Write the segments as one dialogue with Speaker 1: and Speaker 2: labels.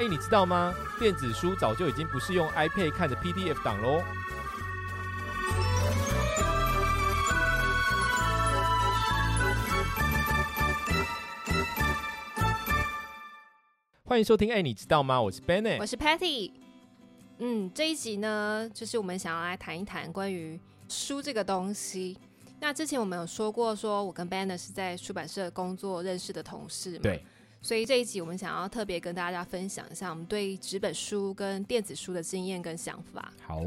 Speaker 1: 哎，你知道吗？电子书早就已经不是用 iPad 看的 PDF 档喽。欢迎收听，哎，你知道吗？我是 Benny，
Speaker 2: 我是 Patty。嗯，这一集呢，就是我们想要来谈一谈关于书这个东西。那之前我们有说过，说我跟 Bennett 是在出版社工作认识的同事嘛。
Speaker 1: 对。
Speaker 2: 所以这一集我们想要特别跟大家分享一下我们对纸本书跟电子书的经验跟想法。
Speaker 1: 好，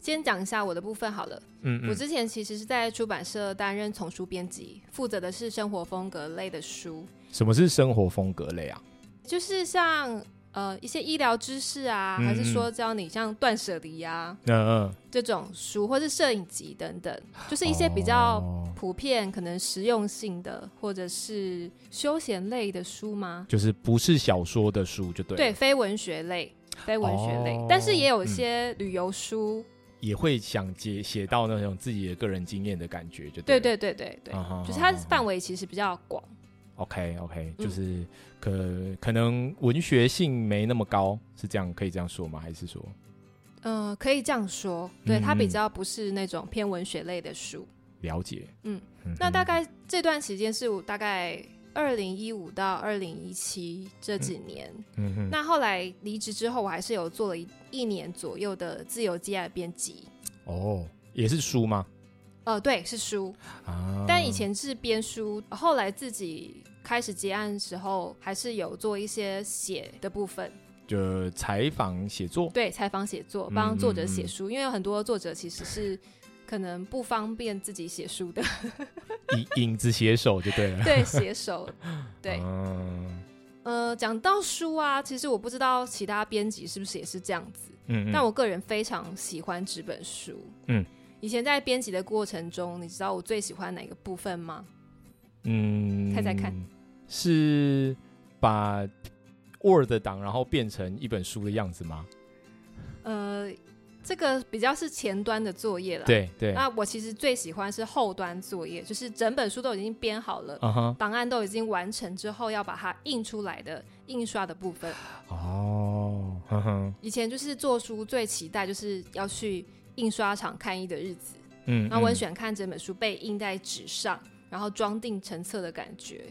Speaker 2: 先讲一下我的部分好了。
Speaker 1: 嗯，
Speaker 2: 我之前其实是在出版社担任丛书编辑，负责的是生活风格类的书。
Speaker 1: 什么是生活风格类啊？
Speaker 2: 就是像。呃，一些医疗知识啊，还是说教你像断舍离啊，
Speaker 1: 嗯嗯，
Speaker 2: 这种书，或是摄影集等等，就是一些比较普遍、可能实用性的，或者是休闲类的书吗？
Speaker 1: 就是不是小说的书，就对。
Speaker 2: 对，非文学类，非文学类，但是也有一些旅游书，
Speaker 1: 也会想写写到那种自己的个人经验的感觉，就
Speaker 2: 对对对对对，就是它范围其实比较广。
Speaker 1: OK OK，就是可可能文学性没那么高，是这样可以这样说吗？还是说，
Speaker 2: 呃，可以这样说，对，它比较不是那种偏文学类的书。
Speaker 1: 了解，
Speaker 2: 嗯，那大概这段时间是我大概二零一五到二零一七这几年，
Speaker 1: 嗯哼，
Speaker 2: 那后来离职之后，我还是有做了一一年左右的自由接案编辑。
Speaker 1: 哦，也是书吗？
Speaker 2: 呃，对，是书
Speaker 1: 啊。
Speaker 2: 但以前是编书，后来自己开始接案的时候，还是有做一些写的部分，
Speaker 1: 就采访写作。
Speaker 2: 对，采访写作，帮作者写书，因为有很多作者其实是可能不方便自己写书的，
Speaker 1: 影影子写手就对了。
Speaker 2: 对，写手。对，嗯呃，讲到书啊，其实我不知道其他编辑是不是也是这样子。
Speaker 1: 嗯。
Speaker 2: 但我个人非常喜欢纸本书。
Speaker 1: 嗯。
Speaker 2: 以前在编辑的过程中，你知道我最喜欢哪个部分吗？
Speaker 1: 嗯，
Speaker 2: 猜猜看，
Speaker 1: 是把 Word 档然后变成一本书的样子吗？
Speaker 2: 呃，这个比较是前端的作业了。
Speaker 1: 对对。
Speaker 2: 那我其实最喜欢是后端作业，就是整本书都已经编好了，档案都已经完成之后，要把它印出来的印刷的部分。
Speaker 1: 哦，
Speaker 2: 以前就是做书最期待就是要去。印刷厂看印的日子，
Speaker 1: 嗯，
Speaker 2: 那我很喜欢看这本书被印在纸上，然后装订成册的感觉。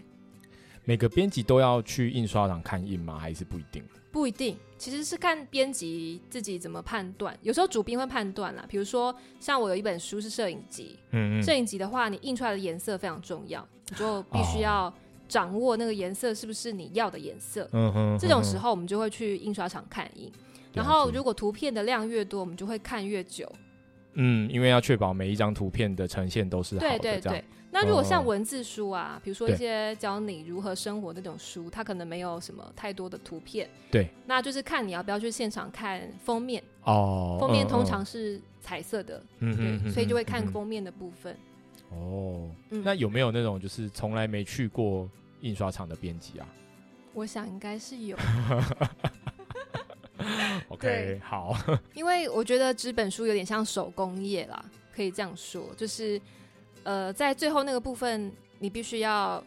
Speaker 1: 每个编辑都要去印刷厂看印吗？还是不一定？
Speaker 2: 不一定，其实是看编辑自己怎么判断。有时候主编会判断啦，比如说像我有一本书是摄影集，
Speaker 1: 嗯嗯，
Speaker 2: 摄影集的话，你印出来的颜色非常重要，你就必须要掌握那个颜色是不是你要的颜色。
Speaker 1: 嗯哼，
Speaker 2: 这种时候我们就会去印刷厂看印。然后，如果图片的量越多，我们就会看越久。
Speaker 1: 嗯，因为要确保每一张图片的呈现都是好的。
Speaker 2: 对对对。那如果像文字书啊，比如说一些教你如何生活那种书，它可能没有什么太多的图片。
Speaker 1: 对。
Speaker 2: 那就是看你要不要去现场看封面。
Speaker 1: 哦。
Speaker 2: 封面通常是彩色的。
Speaker 1: 嗯
Speaker 2: 对，所以就会看封面的部分。
Speaker 1: 哦。那有没有那种就是从来没去过印刷厂的编辑啊？
Speaker 2: 我想应该是有。
Speaker 1: OK，好。
Speaker 2: 因为我觉得纸本书有点像手工业啦，可以这样说，就是呃，在最后那个部分，你必须要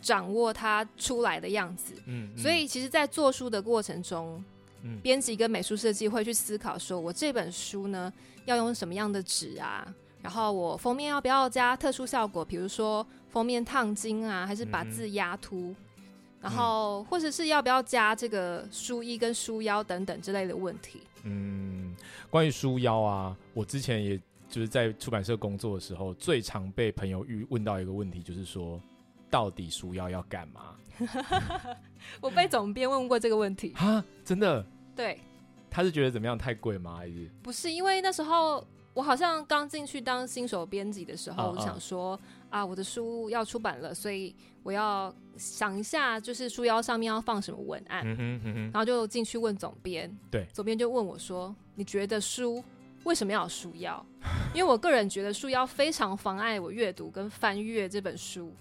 Speaker 2: 掌握它出来的样子。
Speaker 1: 嗯，
Speaker 2: 所以其实，在做书的过程中，
Speaker 1: 嗯，
Speaker 2: 编辑跟美术设计会去思考，说我这本书呢要用什么样的纸啊？然后我封面要不要加特殊效果，比如说封面烫金啊，还是把字压凸？然后，或者是要不要加这个书衣跟书腰等等之类的问题？
Speaker 1: 嗯，关于书腰啊，我之前也就是在出版社工作的时候，最常被朋友遇问到一个问题，就是说，到底书腰要干嘛？
Speaker 2: 我被总编问过这个问题
Speaker 1: 啊，真的？
Speaker 2: 对，
Speaker 1: 他是觉得怎么样太贵吗？还是
Speaker 2: 不是？因为那时候我好像刚进去当新手编辑的时候，我想说。啊，我的书要出版了，所以我要想一下，就是书腰上面要放什么文案。
Speaker 1: 然
Speaker 2: 后就进去问总编，
Speaker 1: 对，
Speaker 2: 总编就问我说：“你觉得书为什么要有书腰？” 因为我个人觉得书腰非常妨碍我阅读跟翻阅这本书。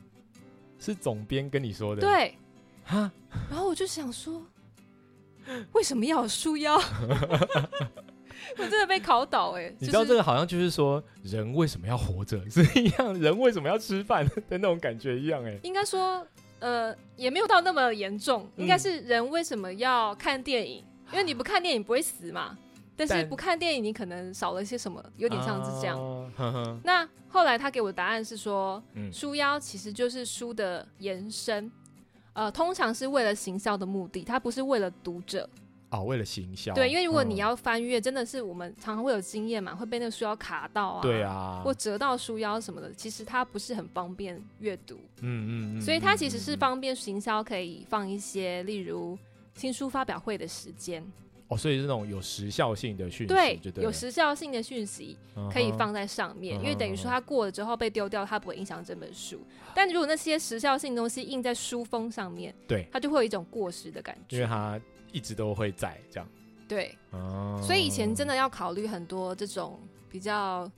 Speaker 1: 是总编跟你说的？
Speaker 2: 对，
Speaker 1: 哈。
Speaker 2: 然后我就想说，为什么要有书腰？我真的被考倒哎！
Speaker 1: 你知道这个好像就是说，人为什么要活着是一样，人为什么要吃饭的那种感觉一样哎。
Speaker 2: 应该说，呃，也没有到那么严重，应该
Speaker 1: 嗯
Speaker 2: 是人为什么要看电影？因为你不看电影不会死嘛，但是不看电影你可能少了一些什么，有点像是这样。
Speaker 1: 啊呵呵，
Speaker 2: 那后来他给我的答案是说，
Speaker 1: 嗯
Speaker 2: 书腰其实就是书的延伸，呃，通常是为了行销的目的，它不是为了读者。
Speaker 1: 哦，为了行销，
Speaker 2: 对，因为如果
Speaker 1: 嗯
Speaker 2: 你要翻阅，真的是我们常常会有经验嘛，会被那个书腰卡到啊，
Speaker 1: 对，啊，
Speaker 2: 或折到书腰什么的，其实它不是很方便阅读，
Speaker 1: 嗯嗯嗯，
Speaker 2: 所以它其实是方便行销，可以放一些例如新书发表会的时间，
Speaker 1: 哦，所以是那种有时效性的讯息，
Speaker 2: 对有时效性的讯息可以放在上面，
Speaker 1: 嗯
Speaker 2: 因为等于说它过了之后被丢掉，它不会影响这本书。但如果那些时效性的东西印在书封上面，
Speaker 1: 对，
Speaker 2: 它就会有一种过时的感觉。
Speaker 1: 因为它一直都会在这样，
Speaker 2: 对，
Speaker 1: 哦，
Speaker 2: 所以以前真的要考虑很多这种比较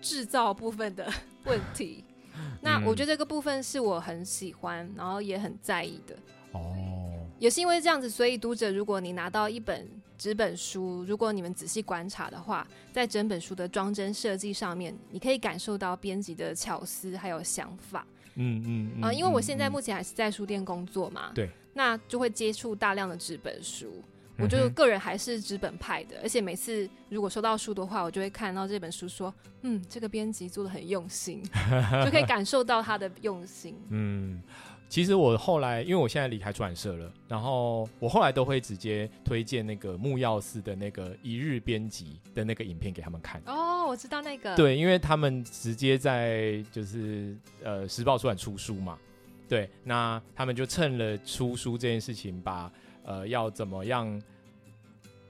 Speaker 2: 制造部分的问题。那
Speaker 1: 嗯。
Speaker 2: 我觉得这个部分是我很喜欢，然后也很在意的。
Speaker 1: 哦，
Speaker 2: 也是因为这样子，所以读者，如果你拿到一本纸本书，如果你们仔细观察的话，在整本书的装帧设计上面，你可以感受到编辑的巧思还有想法。
Speaker 1: 嗯嗯
Speaker 2: 啊、因为我现在
Speaker 1: 嗯。
Speaker 2: 目前还是在书店工作嘛，
Speaker 1: 对，
Speaker 2: 那就会接触大量的纸本书。我就个人还是纸本派的，而且每次如果收到书的话，我就会看到这本书，说，嗯，这个编辑做的很用心，就可以感受到他的用心。
Speaker 1: 嗯，其实我后来，因为我现在离开出版社了，然后我后来都会直接推荐那个木曜寺的那个一日编辑的那个影片给他们看。
Speaker 2: 哦，我知道那个，
Speaker 1: 对，因为他们直接在就是呃时报出版出书嘛，对，那他们就趁了出书这件事情把，呃要怎么样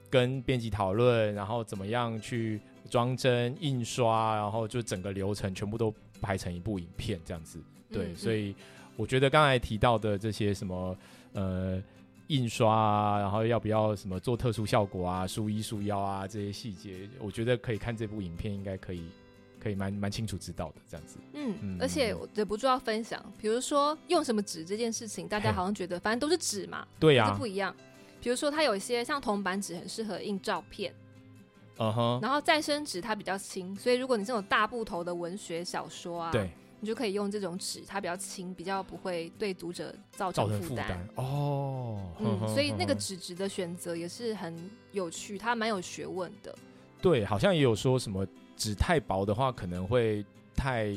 Speaker 1: 跟编辑讨论，然后怎么样去装帧、印刷，然后就整个流程全部都拍成一部影片这样子。对，
Speaker 2: 嗯
Speaker 1: 所以我觉得刚才提到的这些什么呃印刷啊，然后要不要什么做特殊效果啊、书衣书腰啊这些细节，我觉得可以看这部影片，应该可以可以蛮蛮清楚知道的这样子。
Speaker 2: 嗯
Speaker 1: 嗯，
Speaker 2: 而且我忍不住要分享，比如说用什么纸这件事情，大家好像觉得反正都是纸嘛，
Speaker 1: 对呀、
Speaker 2: 可是不一样。比如说它有一些像铜板纸很适合印照片，
Speaker 1: 嗯哼，
Speaker 2: 然后再生纸它比较轻，所以如果你这种大部头的文学小说啊，
Speaker 1: 对，
Speaker 2: 你就可以用这种纸，它比较轻，比较不会对读者造
Speaker 1: 造
Speaker 2: 成负担。
Speaker 1: 哦。
Speaker 2: 嗯，所以那个纸质的选择也是很有趣，它蛮有学问的。
Speaker 1: 对，好像也有说什么纸太薄的话，可能会太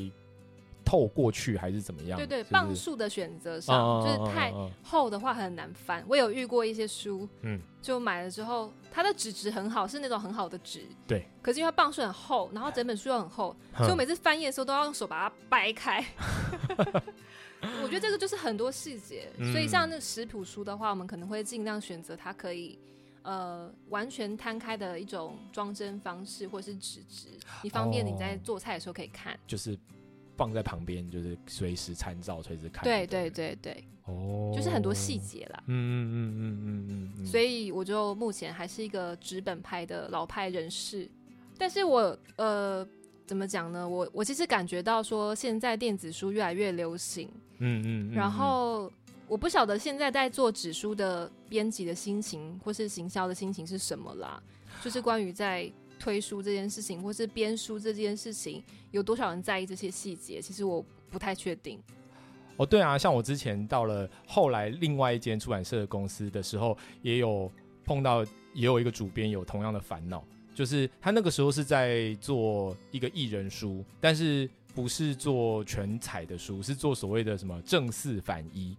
Speaker 1: 透过去，还是怎么样？
Speaker 2: 对对，
Speaker 1: 是不是
Speaker 2: 磅数的选择
Speaker 1: 嗯
Speaker 2: 上，就是太厚的话很难翻。我有遇过一些书，
Speaker 1: 嗯
Speaker 2: 就买了之后，它的纸质很好，是那种很好的纸，
Speaker 1: 对。
Speaker 2: 可是因为它磅数很厚，然后整本书又很厚，所以我每次翻页的时候都要用手把它掰开。我觉得这个就是很多细节，
Speaker 1: 嗯
Speaker 2: 所以像那食谱书的话，我们可能会尽量选择它可以。呃，完全摊开的一种装帧方式，或是纸质，你方便你在
Speaker 1: 哦
Speaker 2: 做菜的时候可以看。
Speaker 1: 就是放在旁边，就是随时参照，随时看。
Speaker 2: 对对，对对，
Speaker 1: 哦，
Speaker 2: 就是很多细。节啦。
Speaker 1: 嗯嗯嗯嗯嗯嗯嗯。
Speaker 2: 所以我就目前还是一个纸本派的老派人士，但是我呃怎么讲呢？我我其实感觉到说现在电子书越来越流行，
Speaker 1: 嗯嗯嗯，
Speaker 2: 然后我不晓得现在在做纸书的编辑的心情或是行销的心情是什么啦，就是关于在推书这件事情或是编书这件事情，有多少人在意这些细节？其实我不太确定。
Speaker 1: 哦，对啊，像我之前到了后来另外一间出版社的公司的时候，也有碰到，也有一个主编有同样的烦恼，就是他那个时候是在做一个艺人书，但是不是做全彩的书，是做所谓的什么正四反一，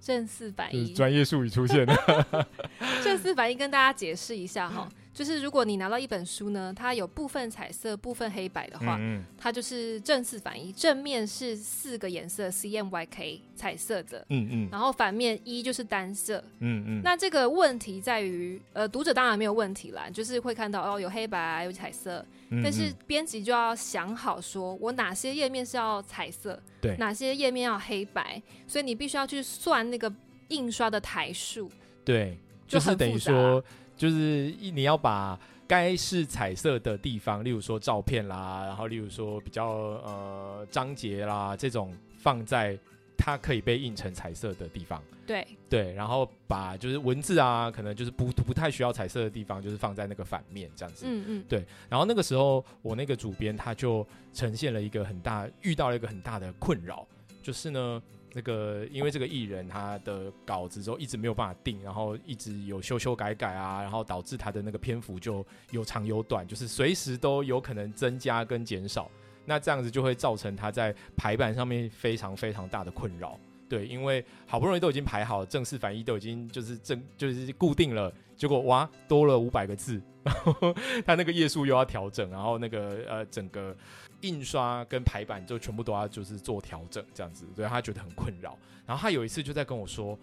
Speaker 2: 正四反
Speaker 1: 就是
Speaker 2: 一，
Speaker 1: 专业术语出现了。
Speaker 2: 正四反一跟大家解释一下哈，就是如果你拿到一本书呢，它有部分彩色、部分黑白的话，
Speaker 1: 嗯
Speaker 2: 它就是正四反一，正面是四个颜色 C M Y K 彩色的，
Speaker 1: 嗯嗯。
Speaker 2: 然后反面一就是单色。
Speaker 1: 嗯嗯，
Speaker 2: 那这个问题在于，呃，读者当然没有问题啦，就是会看到哦有黑白有彩色，
Speaker 1: 嗯
Speaker 2: 但是
Speaker 1: 嗯
Speaker 2: 编辑就要想好说，我哪些页面是要彩色，
Speaker 1: 对。
Speaker 2: 哪些页面要黑白，所以你必须要去算那个印刷的台数。
Speaker 1: 对，
Speaker 2: 就
Speaker 1: 就是等于
Speaker 2: 很复杂。
Speaker 1: 说，就是一你要把该是彩色的地方，例如说照片啦，然后例如说比较呃章节啦这种放在它可以被印成彩色的地方。
Speaker 2: 对，
Speaker 1: 对，然后把就是文字啊，可能就是不不太需要彩色的地方，就是放在那个反面这样子。
Speaker 2: 嗯嗯，
Speaker 1: 对，然后那个时候我那个主编他就呈现了一个很大，遇到了一个很大的困扰，就是呢，那个因为这个艺人他的稿子之后一直没有办法定，然后一直有修修改改啊，然后导致他的那个篇幅就有长有短，就是随时都有可能增加跟减少。那这样子就会造成他在排版上面非常非常大的困扰。对，因为好不容易都已经排好，正式反义都已经就是正就是固定了，结果哇多了五百个字，然 后他那个页数又要调整，然后那个呃整个印刷跟排版就全部都要就是做调整，这样子，对他觉得很困扰。然后他有一次就在跟我说，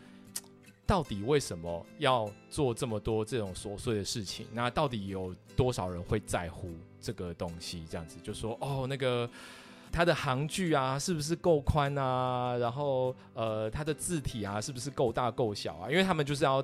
Speaker 1: 到底为什么要做这么多这种琐碎的事情？那到底有多少人会在乎这个东西？这样子就说哦那个。它的行距啊，是不是够宽啊？然后呃，它的字体啊，是不是够大够小啊？因为他们就是要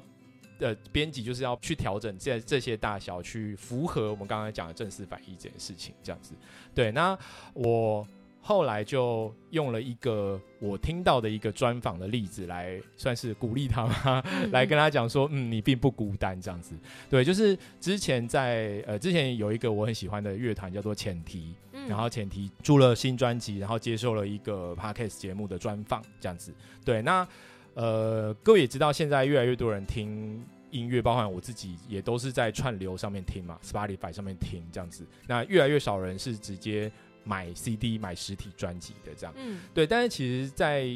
Speaker 1: 呃，编辑就是要去调整这这些大小，去符合我们刚才讲的正式反义这件事情，这样子。对，那我后来就用了一个我听到的一个专访的例子来，算是鼓励他嘛，来跟他讲说，嗯，你并不孤单，这样子。对，就是之前在呃，之前有一个我很喜欢的乐团叫做前提。然后前提出了新专辑，然后接受了一个 podcast 节目的专访，这样子。对，那呃，各位也知道，现在越来越多人听音乐，包含我自己，也都是在串流上面听嘛，Spotify 上面听这样子。那越来越少人是直接买 CD、买实体专辑的这样。嗯，对。但是其实，在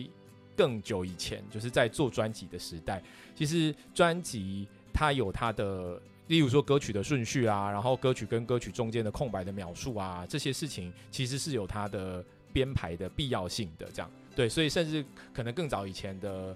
Speaker 1: 更久以前，就是在做专辑的时代，其实专辑它有它的。例如说歌曲的顺序啊，然后歌曲跟歌曲中间的空白的描述啊，这些事情其实是有它的编排的必要性的。这样对，所以甚至可能更早以前的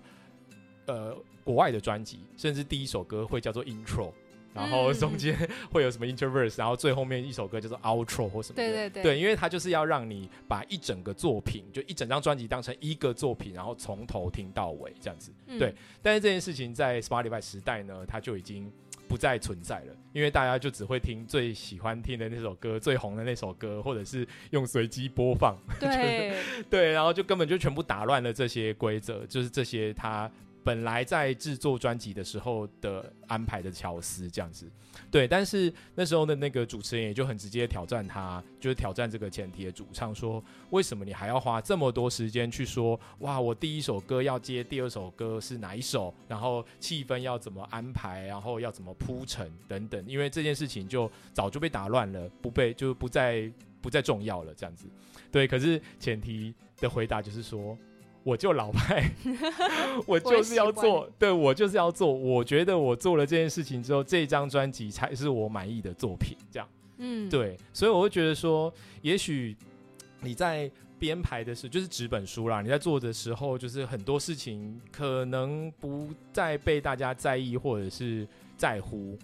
Speaker 1: 呃国外的专辑，甚至第一首歌会叫做 intro，然后中间会有什么 interverse，然后最后面一首歌叫做 outro 或什么的。
Speaker 2: 对对对，
Speaker 1: 对，因为它就是要让你把一整个作品，就一整张专辑当成一个作品，然后从头听到尾这样子。对，但是这件事情在 Spotify 时代呢，它就已经。不再存在了，因为大家就只会听最喜欢听的那首歌、最红的那首歌，或者是用随机播放。
Speaker 2: 对
Speaker 1: 对，然后就根本就全部打乱了这些规则，就是这些他。本来在制作专辑的时候的安排的巧思这样子，对，但是那时候的那个主持人也就很直接挑战他，就是挑战这个前提的主唱说，为什么你还要花这么多时间去说，哇，我第一首歌要接第二首歌是哪一首，然后气氛要怎么安排，然后要怎么铺陈等等，因为这件事情就早就被打乱了，不被就不再不再重要了这样子，对，可是前提的回答就是说。我就老派，我就是要做，对我就是要做。我觉得我做了这件事情之后，这张专辑才是我满意的作品。这样，嗯，对，所以我会觉得说，也许你在编排的时候，就是纸本书啦，你在做的时候，就是很多事情可能不再被大家在意或者是在乎，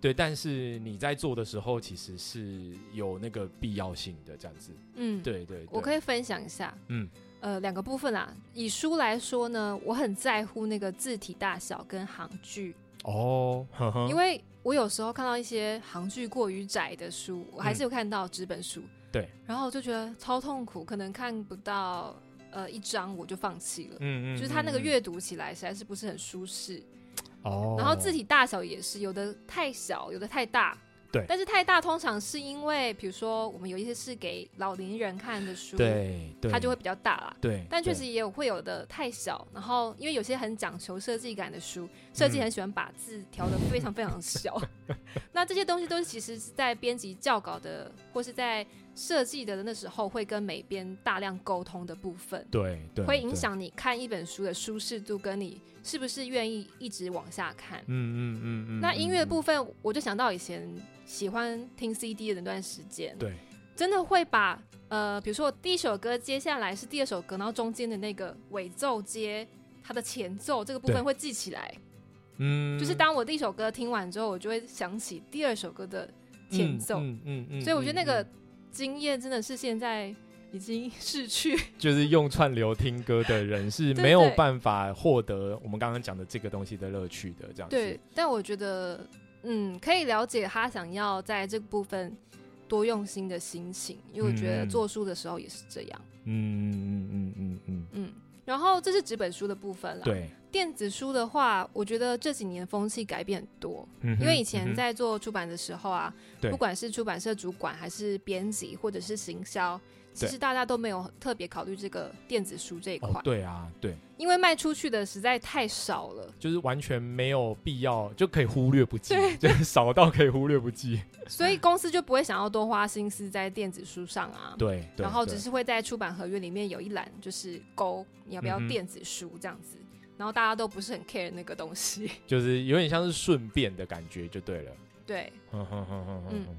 Speaker 1: 对，但是你在做的时候，其实是有那个必要性的，这样子。嗯，对对，
Speaker 2: 我可以分享一下，嗯。呃，两个部分啊。以书来说呢，我很在乎那个字体大小跟行距哦，因为我有时候看到一些行距过于窄的书，我还是有看到纸本书，
Speaker 1: 对，
Speaker 2: 然后就觉得超痛苦，可能看不到呃一张我就放弃了，嗯嗯，就是它那个阅读起来实在是不是很舒适哦。然后字体大小也是有的太小，有的太大。
Speaker 1: 对，
Speaker 2: 但是太大通常是因为，比如说我们有一些是给老年人看的书，
Speaker 1: 对，
Speaker 2: 它就会比较大啦。
Speaker 1: 对，
Speaker 2: 但确实也有会有的太小，然后因为有些很讲求设计感的书，设计很喜欢把字调的非常非常小，那这些东西都是其实是在编辑校稿的或是在设计的那时候会跟美编大量沟通的部分，
Speaker 1: 对，
Speaker 2: 会影响你看一本书的舒适度跟你是不是愿意一直往下看。嗯嗯嗯嗯。那音乐部分，我就想到以前。喜欢听 CD 的那段时间，
Speaker 1: 对，
Speaker 2: 真的会把呃，比如说我第一首歌，接下来是第二首歌，然后中间的那个尾奏接它的前奏这个部分会记起来，嗯，就是当我第一首歌听完之后，我就会想起第二首歌的前奏，嗯嗯嗯，所以我觉得那个经验真的是现在已经逝去，
Speaker 1: 就是用串流听歌的人是 没有办法获得我们刚刚讲的这个东西的乐趣的，这样
Speaker 2: 对，但我觉得。嗯，可以了解他想要在这个部分多用心的心情，因为我觉得做书的时候也是这样。嗯嗯嗯嗯嗯嗯。然后这是纸本书的部分了。
Speaker 1: 对。
Speaker 2: 电子书的话，我觉得这几年风气改变很多，
Speaker 1: 嗯
Speaker 2: 因为以前在做出版的时候啊，
Speaker 1: 对。
Speaker 2: 不管是出版社主管还是编辑或者是行销，其
Speaker 1: 对
Speaker 2: 实大家都没有特别考虑这个电子书这一块，
Speaker 1: 哦，对啊，对，
Speaker 2: 因为卖出去的实在太少了，
Speaker 1: 就是完全没有必要，就可以忽略不计，就是少到可以忽略不计。
Speaker 2: 所以公司就不会想要多花心思在电子书上啊。
Speaker 1: 对，
Speaker 2: 然后只是会在出版合约里面有一栏，就是勾你要不要电子书这样子，然后大家都不是很 care 那个东西。
Speaker 1: 就是有点像是顺便的感觉，就对了。
Speaker 2: 对，
Speaker 1: 嗯哼哼哼哼
Speaker 2: 嗯
Speaker 1: 哼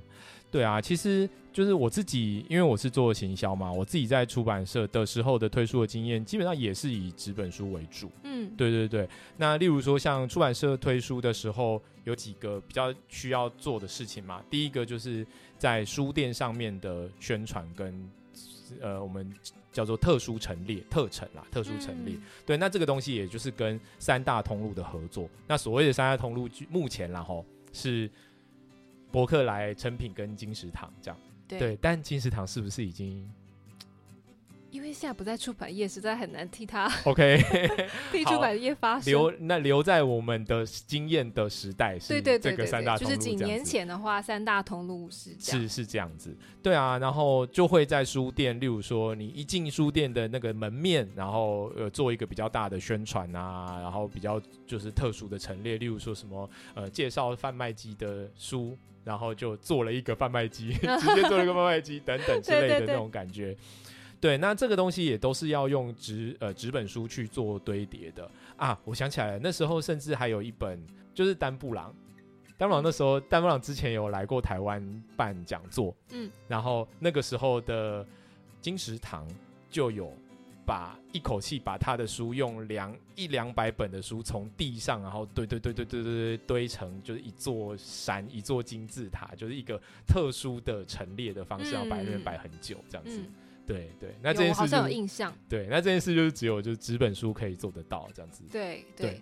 Speaker 1: 对啊，其实就是我自己，因为我是做行销嘛，我自己在出版社的时候的推出的经验，基本上也是以纸本书为主。
Speaker 2: 嗯，
Speaker 1: 对对对，那例如说像出版社推书的时候，有几个比较需要做的事情嘛。第一个就是在书店上面的宣传跟呃我们叫做特殊陈列特陈啦，特殊陈列。
Speaker 2: 嗯
Speaker 1: 对，那这个东西也就是跟三大通路的合作。那所谓的三大通路，目前然后是博客来、成品跟金石堂这样。
Speaker 2: 对，
Speaker 1: 对，但金石堂是不是已经
Speaker 2: 因为现在不在出版业，实在很难替他
Speaker 1: OK
Speaker 2: 替出版业发声。
Speaker 1: 留？那留在我们的经验的时代是
Speaker 2: 对对对
Speaker 1: 这个三大通路
Speaker 2: 是几年前的话，三大通路是。
Speaker 1: 是是这样子，对啊，然后就会在书店，例如说你一进书店的那个门面，然后呃做一个比较大的宣传啊，然后比较就是特殊的陈列，例如说什么呃介绍贩卖机的书，然后就做了一个贩卖机，直接做了一个贩卖机等等之类的那种感觉。对，对，那这个东西也都是要用纸呃纸本书去做堆叠的啊！我想起来了，那时候甚至还有一本就是丹布朗，丹布朗那时候丹布朗之前有来过台湾办讲座，
Speaker 2: 嗯，
Speaker 1: 然后那个时候的金石堂就有把一口气把他的书用两一两百本的书从地上，然后堆堆堆堆堆堆堆堆成就是一座山一座金字塔，就是一个特殊的陈列的方式，要摆那边摆很久这样子。对对，那这件
Speaker 2: 我好像有
Speaker 1: 事就是
Speaker 2: 印象。
Speaker 1: 对，那这件事就是只有就是纸本书可以做得到这样子。
Speaker 2: 对
Speaker 1: 对
Speaker 2: 对，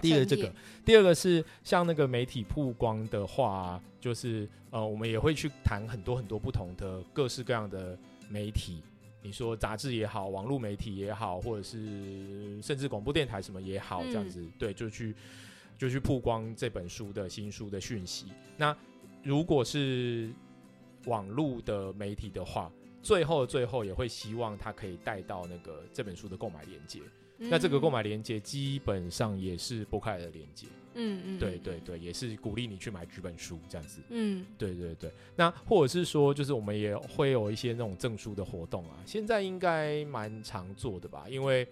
Speaker 1: 第一个这个，第二个是像那个媒体曝光的话，就是呃，我们也会去谈很多很多不同的各式各样的媒体。你说杂志也好，网络媒体也好，或者是甚至广播电台什么也好，这样子，对，就去就去曝光这本书的新书的讯息。那如果是网络的媒体的话，最后最后也会希望他可以带到那个这本书的购买链接。那这个购
Speaker 2: 嗯，
Speaker 1: 买链接基本上也是博客来的链接，
Speaker 2: 嗯嗯，
Speaker 1: 对
Speaker 2: 嗯
Speaker 1: 对对，也是鼓励你去买纸本书这样子。
Speaker 2: 嗯，
Speaker 1: 对对对，那或者是说，就是我们也会有一些那种证书的活动啊，现在应该蛮常做的吧？因为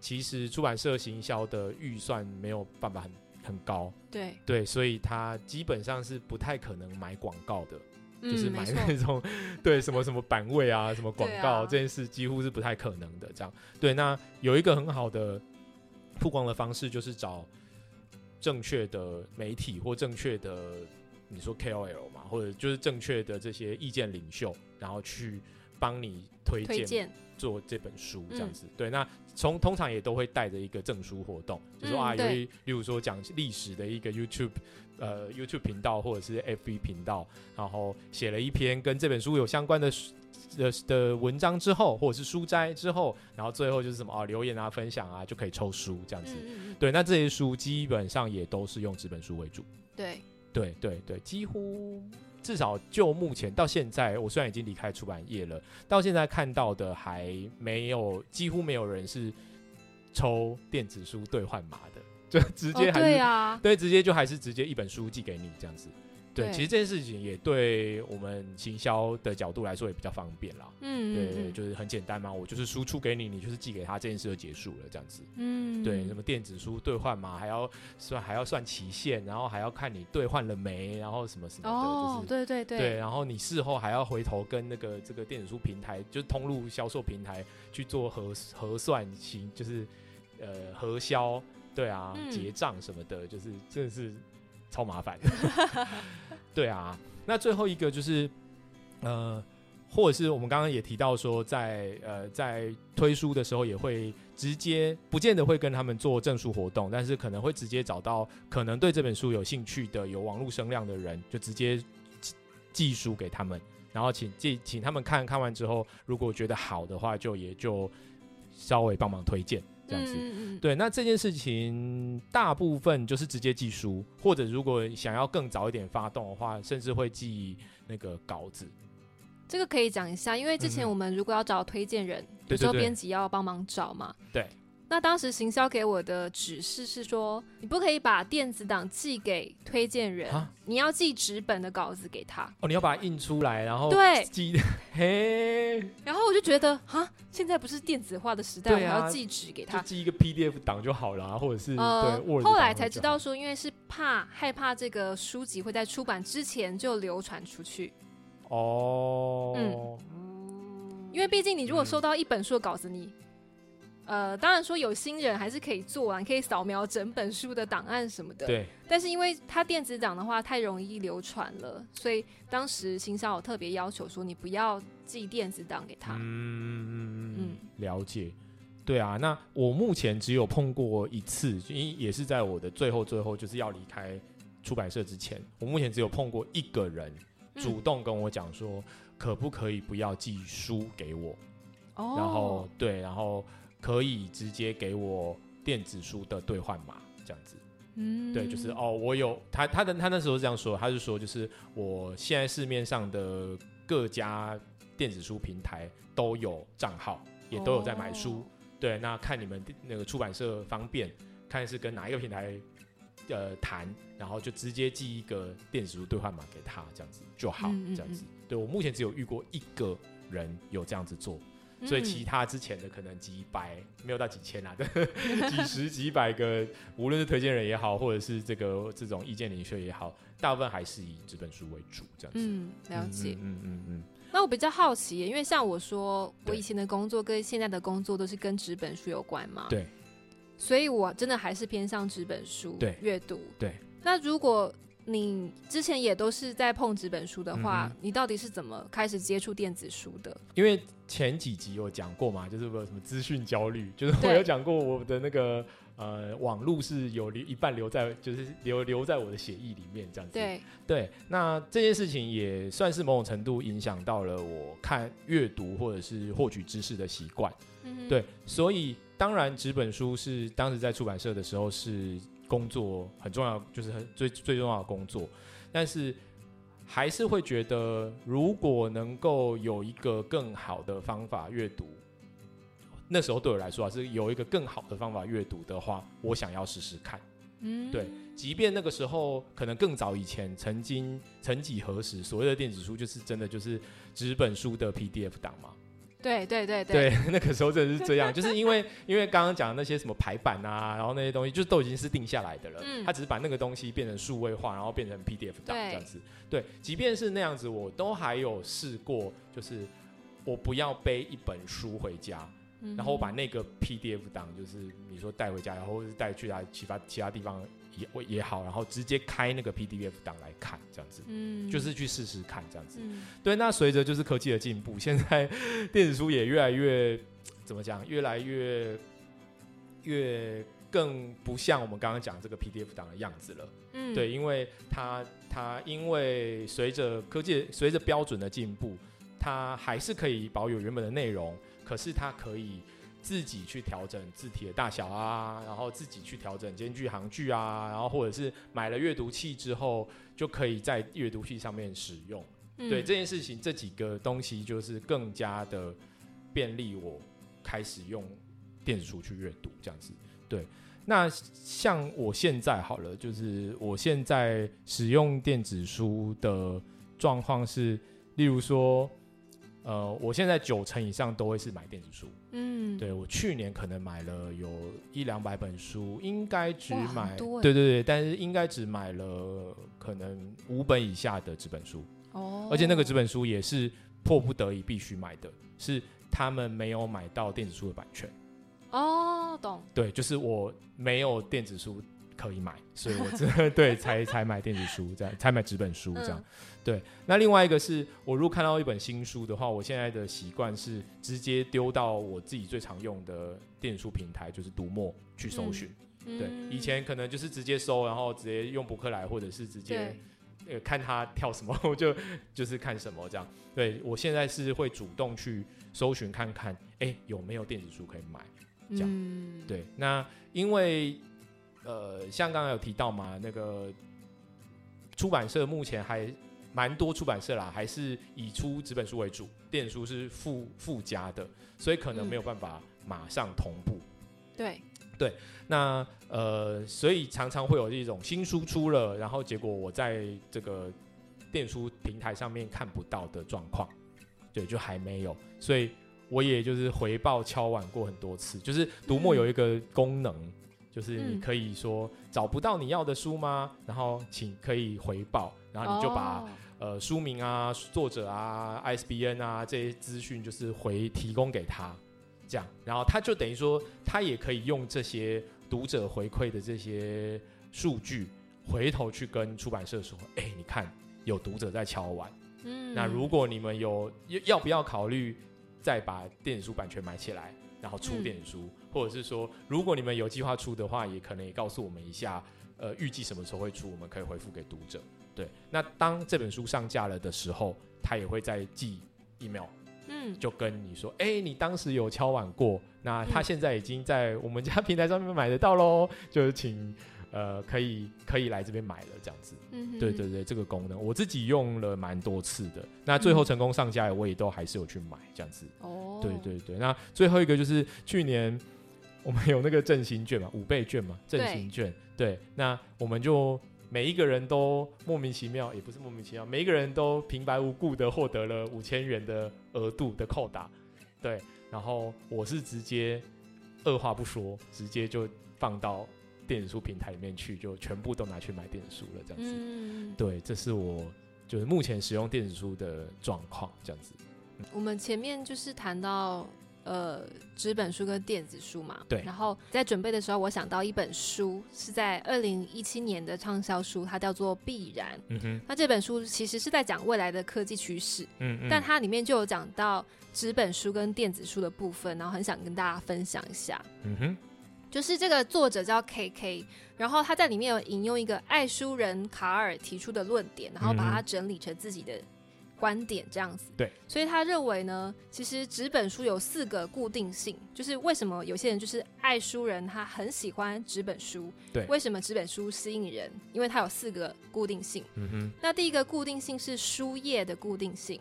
Speaker 1: 其实出版社行销的预算没有办法很很高，
Speaker 2: 对，
Speaker 1: 对，所以他基本上是不太可能买广告的。就是
Speaker 2: 嗯，
Speaker 1: 买那种对什么什么版位啊，什么广告、
Speaker 2: 啊
Speaker 1: 这件事几乎是不太可能的。这样对，那有一个很好的曝光的方式，就是找正确的媒体或正确的你说 KOL 嘛，或者就是正确的这些意见领袖，然后去帮你推荐
Speaker 2: 推荐，
Speaker 1: 做这本书这样
Speaker 2: 嗯
Speaker 1: 子。对，那从通常也都会带着一个证书活动，就说、啊，
Speaker 2: 由
Speaker 1: 于例如说讲历史的一个 YouTube 呃 YouTube 频道或者是 FB 频道，然后写了一篇跟这本书有相关的书的的文章之后，或者是书摘之后，然后最后就是什么啊留言啊分享啊就可以抽书这样子。
Speaker 2: 嗯嗯嗯，
Speaker 1: 对，那这些书基本上也都是用纸本书为主。
Speaker 2: 对，
Speaker 1: 对对对，几乎至少就目前到现在，我虽然已经离开出版业了，到现在看到的还没有，几乎没有人是抽电子书兑换码的，就直接
Speaker 2: 哦，
Speaker 1: 还是、
Speaker 2: 对啊，
Speaker 1: 对直接就还是直接一本书寄给你这样子。对，其实这件事情也对我们行销的角度来说也比较方便啦。
Speaker 2: 嗯，
Speaker 1: 对，
Speaker 2: 嗯
Speaker 1: 就是很简单嘛，我就是输出给你，你就是寄给他，这件事就结束了，这样子。
Speaker 2: 嗯，
Speaker 1: 对，什么电子书兑换嘛，还要算还要算期限，然后还要看你兑换了没，然后什么什么的，
Speaker 2: 哦
Speaker 1: 就，是
Speaker 2: 对对对
Speaker 1: 对，然后你事后还要回头跟那个这个电子书平台，就是通路销售平台去做核核算行，就是呃核销，对啊，
Speaker 2: 嗯
Speaker 1: 结账什么的，就是真的是超麻烦。对啊，那最后一个就是呃。或者是我们刚刚也提到说在，呃在推书的时候也会直接，不见得会跟他们做证书活动，但是可能会直接找到可能对这本书有兴趣的、有网络声量的人，就直接寄寄书给他们，然后请寄请他们看看完之后，如果觉得好的话，就也就稍微帮忙推荐。这样子。对，那这件事情大部分就是直接寄书，或者如果想要更早一点发动的话，甚至会寄那个稿子。
Speaker 2: 这个可以讲一下，因为之前我们如果要找推荐人，有时候编辑要帮忙找嘛。
Speaker 1: 对。
Speaker 2: 那当时行销给我的指示是说，你不可以把电子档寄给推荐人
Speaker 1: 啊，
Speaker 2: 你要寄纸本的稿子给他。
Speaker 1: 哦，你要把它印出来，然后
Speaker 2: 对
Speaker 1: 寄，嘿，
Speaker 2: 然后我就觉得，啊，现在不是电子化的时代，我要寄纸给他。
Speaker 1: 就寄一个 PDF 档就好了啊，或者是、
Speaker 2: 呃
Speaker 1: 对
Speaker 2: 后来才知道说，因为是怕害怕这个书籍会在出版之前就流传出去，
Speaker 1: 哦，
Speaker 2: 嗯因为毕竟你如果
Speaker 1: 嗯
Speaker 2: 收到一本书的稿子，你呃，当然说有新人还是可以做完，可以扫描整本书的档案什么的。。
Speaker 1: 对，
Speaker 2: 但是因为它电子档的话太容易流传了，所以当时行销有特别要求说，你不要寄电子档给他。
Speaker 1: 嗯嗯
Speaker 2: 嗯
Speaker 1: 嗯，了解。对啊，那我目前只有碰过一次，因也是在我的最后最后就是要离开出版社之前，我目前只有碰过一个人
Speaker 2: 嗯
Speaker 1: 主动跟我讲说，可不可以不要寄书给我，
Speaker 2: 哦，
Speaker 1: 然后对，然后可以直接给我电子书的兑换码，这样子。
Speaker 2: 嗯
Speaker 1: 对，就是哦，我有他他的他那时候是这样说，他是说就是我现在市面上的各家电子书平台都有账号，也都有在买书。
Speaker 2: 哦
Speaker 1: 对，那看你们那个出版社方便，看是跟哪一个平台呃谈，然后就直接寄一个电子书兑换码给他，这样子就好，
Speaker 2: 嗯嗯
Speaker 1: 这样子。对我目前只有遇过一个人有这样子做，所以其
Speaker 2: 嗯
Speaker 1: 他之前的可能几百，没有到几千啊，几十几百个，无论是推荐人也好，或者是这个这种意见领袖也好，大部分还是以纸本书为主，这样子。
Speaker 2: 嗯，了解。
Speaker 1: 嗯嗯嗯嗯
Speaker 2: 那我比较好奇，因为像我说，我以前的工作跟现在的工作都是跟纸本书有关嘛，
Speaker 1: 对，
Speaker 2: 所以我真的还是偏向纸本书
Speaker 1: 对
Speaker 2: 阅读。
Speaker 1: 对，
Speaker 2: 那如果你之前也都是在碰纸本书的话，
Speaker 1: 嗯
Speaker 2: 你到底是怎么开始接触电子书的？
Speaker 1: 因为前几集有讲过嘛，就是我有什么资讯焦虑，就是我有讲过我的那个呃网路是有留一半留在，就是留留在我的血液里面这样子。
Speaker 2: 对，
Speaker 1: 对，那这件事情也算是某种程度影响到了我看阅读或者是获取知识的习惯。
Speaker 2: 嗯
Speaker 1: 对，所以当然纸本书是当时在出版社的时候是工作很重要，就是很最最重要的工作，但是还是会觉得，如果能够有一个更好的方法阅读，那时候对我来说啊，是有一个更好的方法阅读的话，我想要试试看。
Speaker 2: 嗯
Speaker 1: 对，即便那个时候可能更早以前，曾经曾几何时，所谓的电子书就是真的就是纸本书的 PDF 档嘛。
Speaker 2: 对对对
Speaker 1: 对，那个时候真的是这样，就是因为 因为刚刚讲的那些什么排版啊，然后那些东西，就都已经是定下来的了。
Speaker 2: 嗯
Speaker 1: 他只是把那个东西变成数位化，然后变成 PDF 档这样子。对，即便是那样子，我都还有试过，就是我不要背一本书回家，
Speaker 2: 嗯
Speaker 1: 然后我把那个 PDF 档，就是你说带回家，然后是带去他其他其他地方也也好，然后直接开那个 PDF 档来看，这样子。
Speaker 2: 嗯
Speaker 1: 就是去试试看这样子，
Speaker 2: 嗯
Speaker 1: 对。那随着就是科技的进步，现在 电子书也越来越怎么讲，越来越越更不像我们刚刚讲这个 PDF 档的样子了。
Speaker 2: 嗯
Speaker 1: 对，因为它它因为随着科技随着标准的进步，它还是可以保有原本的内容，可是它可以自己去调整字体的大小啊，然后自己去调整间距行距啊，然后或者是买了阅读器之后，就可以在阅读器上面使用。对
Speaker 2: 嗯
Speaker 1: 这件事情，这几个东西就是更加的便利我开始用电子书去阅读这样子。对，那像我现在好了，就是我现在使用电子书的状况是，例如说，呃，我现在九成以上都会是买电子书。
Speaker 2: 嗯
Speaker 1: 对我去年可能买了有一两百本书，应该只买，
Speaker 2: 欸
Speaker 1: 对对对，但是应该只买了可能五本以下的纸本书。
Speaker 2: 哦，
Speaker 1: 而且那个纸本书也是迫不得已必须买的，是他们没有买到电子书的版权。
Speaker 2: 哦懂
Speaker 1: 对，就是我没有电子书可以买，所以我这 对才才买电子书，这样才买纸本书这样。
Speaker 2: 嗯
Speaker 1: 对，那另外一个是我如果看到一本新书的话，我现在的习惯是直接丢到我自己最常用的电子书平台，就是读墨去搜寻。对，
Speaker 2: 嗯
Speaker 1: 以前可能就是直接搜，然后直接用博客来，或者是直接呃看他跳什么，我就就是看什么这样。对我现在是会主动去搜寻看看，哎、有没有电子书可以买。这样。
Speaker 2: 嗯，
Speaker 1: 对，那因为呃，像刚刚有提到嘛，那个出版社目前还蛮多出版社啦，还是以出纸本书为主，电子书是附附加的，所以可能
Speaker 2: 嗯
Speaker 1: 没有办法马上同步。
Speaker 2: 对，
Speaker 1: 那呃，所以常常会有这种新书出了，然后结果我在这个电书平台上面看不到的状况，对，就还没有，所以我也就是回报敲碗过很多次，就是读墨有一个功能，就是你
Speaker 2: 嗯。
Speaker 1: 可以说找不到你要的书吗？然后请可以回报，然后你就把、
Speaker 2: 哦。
Speaker 1: 呃书名啊、作者啊、ISBN 啊这些资讯就是回提供给他，这样，然后他就等于说他也可以用这些读者回馈的这些数据，回头去跟出版社说，哎、你看有读者在敲碗，
Speaker 2: 嗯。
Speaker 1: 那如果你们有要要不要考虑再把电子书版权买起来，然后出
Speaker 2: 嗯。
Speaker 1: 电子书，或者是说如果你们有计划出的话，也可能也告诉我们一下，呃，预计什么时候会出，我们可以回复给读者。对，那当这本书上架了的时候，他也会再寄 email，
Speaker 2: 嗯
Speaker 1: 就跟你说，哎、你当时有敲碗过，那他
Speaker 2: 嗯
Speaker 1: 现在已经在我们家平台上面买得到喽，就是请呃可以可以来这边买了这样子。
Speaker 2: 嗯哼
Speaker 1: 对对对，这个功能我自己用了蛮多次的，那最后成功上架，我也都还是有去买这样子。
Speaker 2: 哦，
Speaker 1: 对对对，那最后一个就是去年我们有那个振兴券嘛，五倍券嘛，振兴券。对，那我们就每一个人都莫名其妙，也不是莫名其妙，每一个人都平白无故的获得了五千元的额度的扣打。对，然后我是直接二话不说，直接就放到电子书平台里面去，就全部都拿去买电子书了，这样子。
Speaker 2: 嗯，
Speaker 1: 对，这是我就是目前使用电子书的状况，这样子。
Speaker 2: 我们前面就是谈到呃纸本书跟电子书嘛，
Speaker 1: 对。
Speaker 2: 然后在准备的时候，我想到一本书是在二零一七年的畅销书，它叫做《必然》。
Speaker 1: 嗯哼，
Speaker 2: 那这本书其实是在讲未来的科技趋势，
Speaker 1: 嗯嗯，
Speaker 2: 但它里面就有讲到纸本书跟电子书的部分，然后很想跟大家分享一下。
Speaker 1: 嗯哼，
Speaker 2: 就是这个作者叫 K K，然后他在里面有引用一个爱书人卡尔提出的论点，然后把它整理成自己的观点，这样子。
Speaker 1: 对，
Speaker 2: 所以他认为呢，其实纸本书有四个固定性，就是为什么有些人就是爱书人，他很喜欢纸本书。
Speaker 1: 对
Speaker 2: 为什么纸本书吸引人？因为它有四个固定性。
Speaker 1: 嗯哼，
Speaker 2: 那第一个固定性是书页的固定性，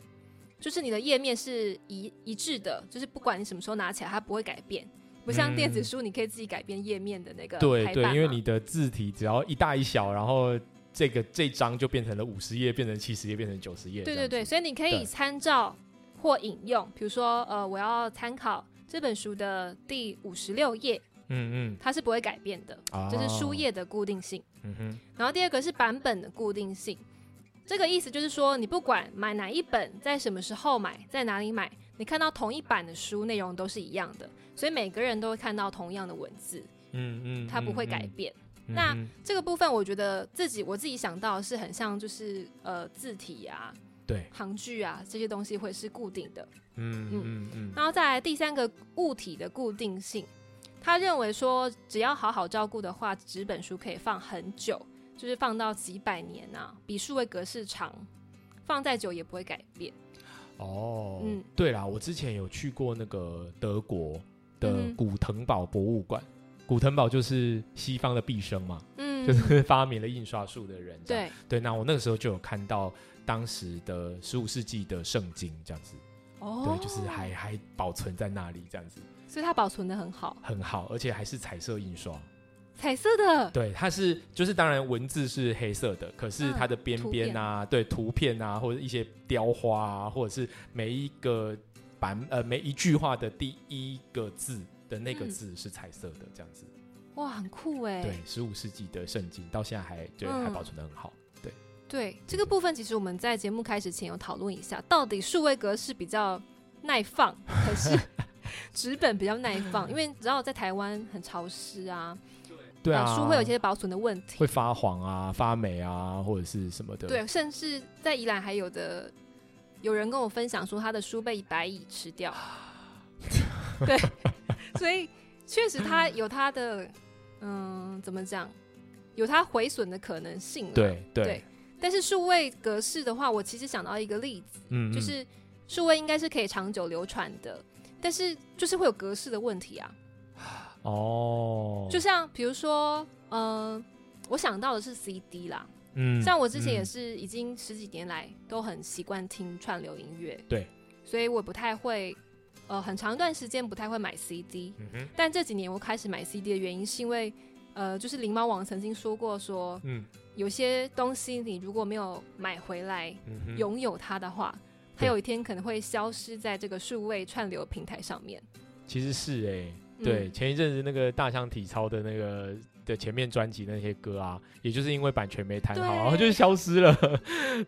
Speaker 2: 就是你的页面是一一致的，就是不管你什么时候拿起来，它不会改变。不像电子书，你可以自己改变页面的那个
Speaker 1: 对对，
Speaker 2: 排版
Speaker 1: 因为你的字体只要一大一小，然后这个这张就变成了五十页，变成七十页，变成九十页。
Speaker 2: 对对对，所以你可以参照或引用，比如说呃，我要参考这本书的第五十六页，
Speaker 1: 嗯嗯
Speaker 2: 它是不会改变的，
Speaker 1: 嗯，
Speaker 2: 这是
Speaker 1: 哦
Speaker 2: 书，页的固定性。
Speaker 1: 嗯哼，
Speaker 2: 然后第二个是版本的固定性，这个意思就是说，你不管买哪一本，在什么时候买，在哪里买，你看到同一版的书内容都是一样的，所以每个人都会看到同样的文字，
Speaker 1: 嗯嗯，
Speaker 2: 它不会改
Speaker 1: 嗯。
Speaker 2: 变。
Speaker 1: 嗯
Speaker 2: 那
Speaker 1: 嗯
Speaker 2: 这个部分，我觉得自己我自己想到是很像，就是呃字体啊、
Speaker 1: 对，
Speaker 2: 行距啊这些东西会是固定的。
Speaker 1: 嗯嗯。嗯
Speaker 2: 然后再来第三个物体的固定性，他认为说只要好好照顾的话，纸本书可以放很久，就是放到几百年啊，比数位格式长，放再久也不会改变。
Speaker 1: 哦，
Speaker 2: 嗯。
Speaker 1: 对啦，我之前有去过那个德国的古腾堡博物馆，古腾堡就是西方的毕生嘛，
Speaker 2: 嗯，
Speaker 1: 就是发明了印刷术的人。
Speaker 2: 对，
Speaker 1: 对，那我那个时候就有看到当时的十五世纪的圣经这样子，
Speaker 2: 哦。
Speaker 1: 对，就是还还保存在那里这样子，
Speaker 2: 所以它保存的很好，
Speaker 1: 很好，而且还是彩色印刷。
Speaker 2: 彩色的，
Speaker 1: 对，它是就是当然文字是黑色的，可是
Speaker 2: 嗯
Speaker 1: 它的边边啊，对图片啊，或者一些雕花啊，或者是每一个版呃每一句话的第一个字的那个
Speaker 2: 嗯
Speaker 1: 字是彩色的，这样子。
Speaker 2: 哇，很酷哎。
Speaker 1: 对，十五世纪的圣经到现在还对、
Speaker 2: 嗯
Speaker 1: 还保存的很好。对，
Speaker 2: 对这个部分，其实我们在节目开始前有讨论一下，到底数位格式比较耐放，还是 纸本比较耐放？因为你知道在台湾很潮湿啊，
Speaker 1: 对啊，
Speaker 2: 呃书会有一些保存的问题
Speaker 1: 会。发黄啊、发霉啊，或者是什么的。
Speaker 2: 对，甚至在宜兰还有的有人跟我分享说，他的书被白蚁吃掉。对，所以确实它有它的嗯，怎么讲，有它毁损的可能性啦。
Speaker 1: 对对
Speaker 2: 对但是数位格式的话，我其实想到一个例子，
Speaker 1: 嗯，嗯
Speaker 2: 就是数位应该是可以长久流传的，但是就是会有格式的问题啊。
Speaker 1: 哦，
Speaker 2: 就像比如说，呃，我想到的是 CD 啦，
Speaker 1: 嗯
Speaker 2: 像我之前也
Speaker 1: 嗯
Speaker 2: 是已经十几年来都很习惯听串流音乐，
Speaker 1: 对，
Speaker 2: 所以我不太会，呃，很长一段时间不太会买 CD，
Speaker 1: 嗯
Speaker 2: 但这几年我开始买 CD 的原因是因为，呃，就是灵猫网曾经说过说，
Speaker 1: 嗯。
Speaker 2: 有些东西你如果没有买回来拥有它的话，它有一天可能会消失在这个数位串流平台上面。
Speaker 1: 其实是哎、
Speaker 2: 嗯。
Speaker 1: 对，前一阵子那个大象体操的那个的前面专辑那些歌啊，也就是因为版权没谈好，然后就消失了。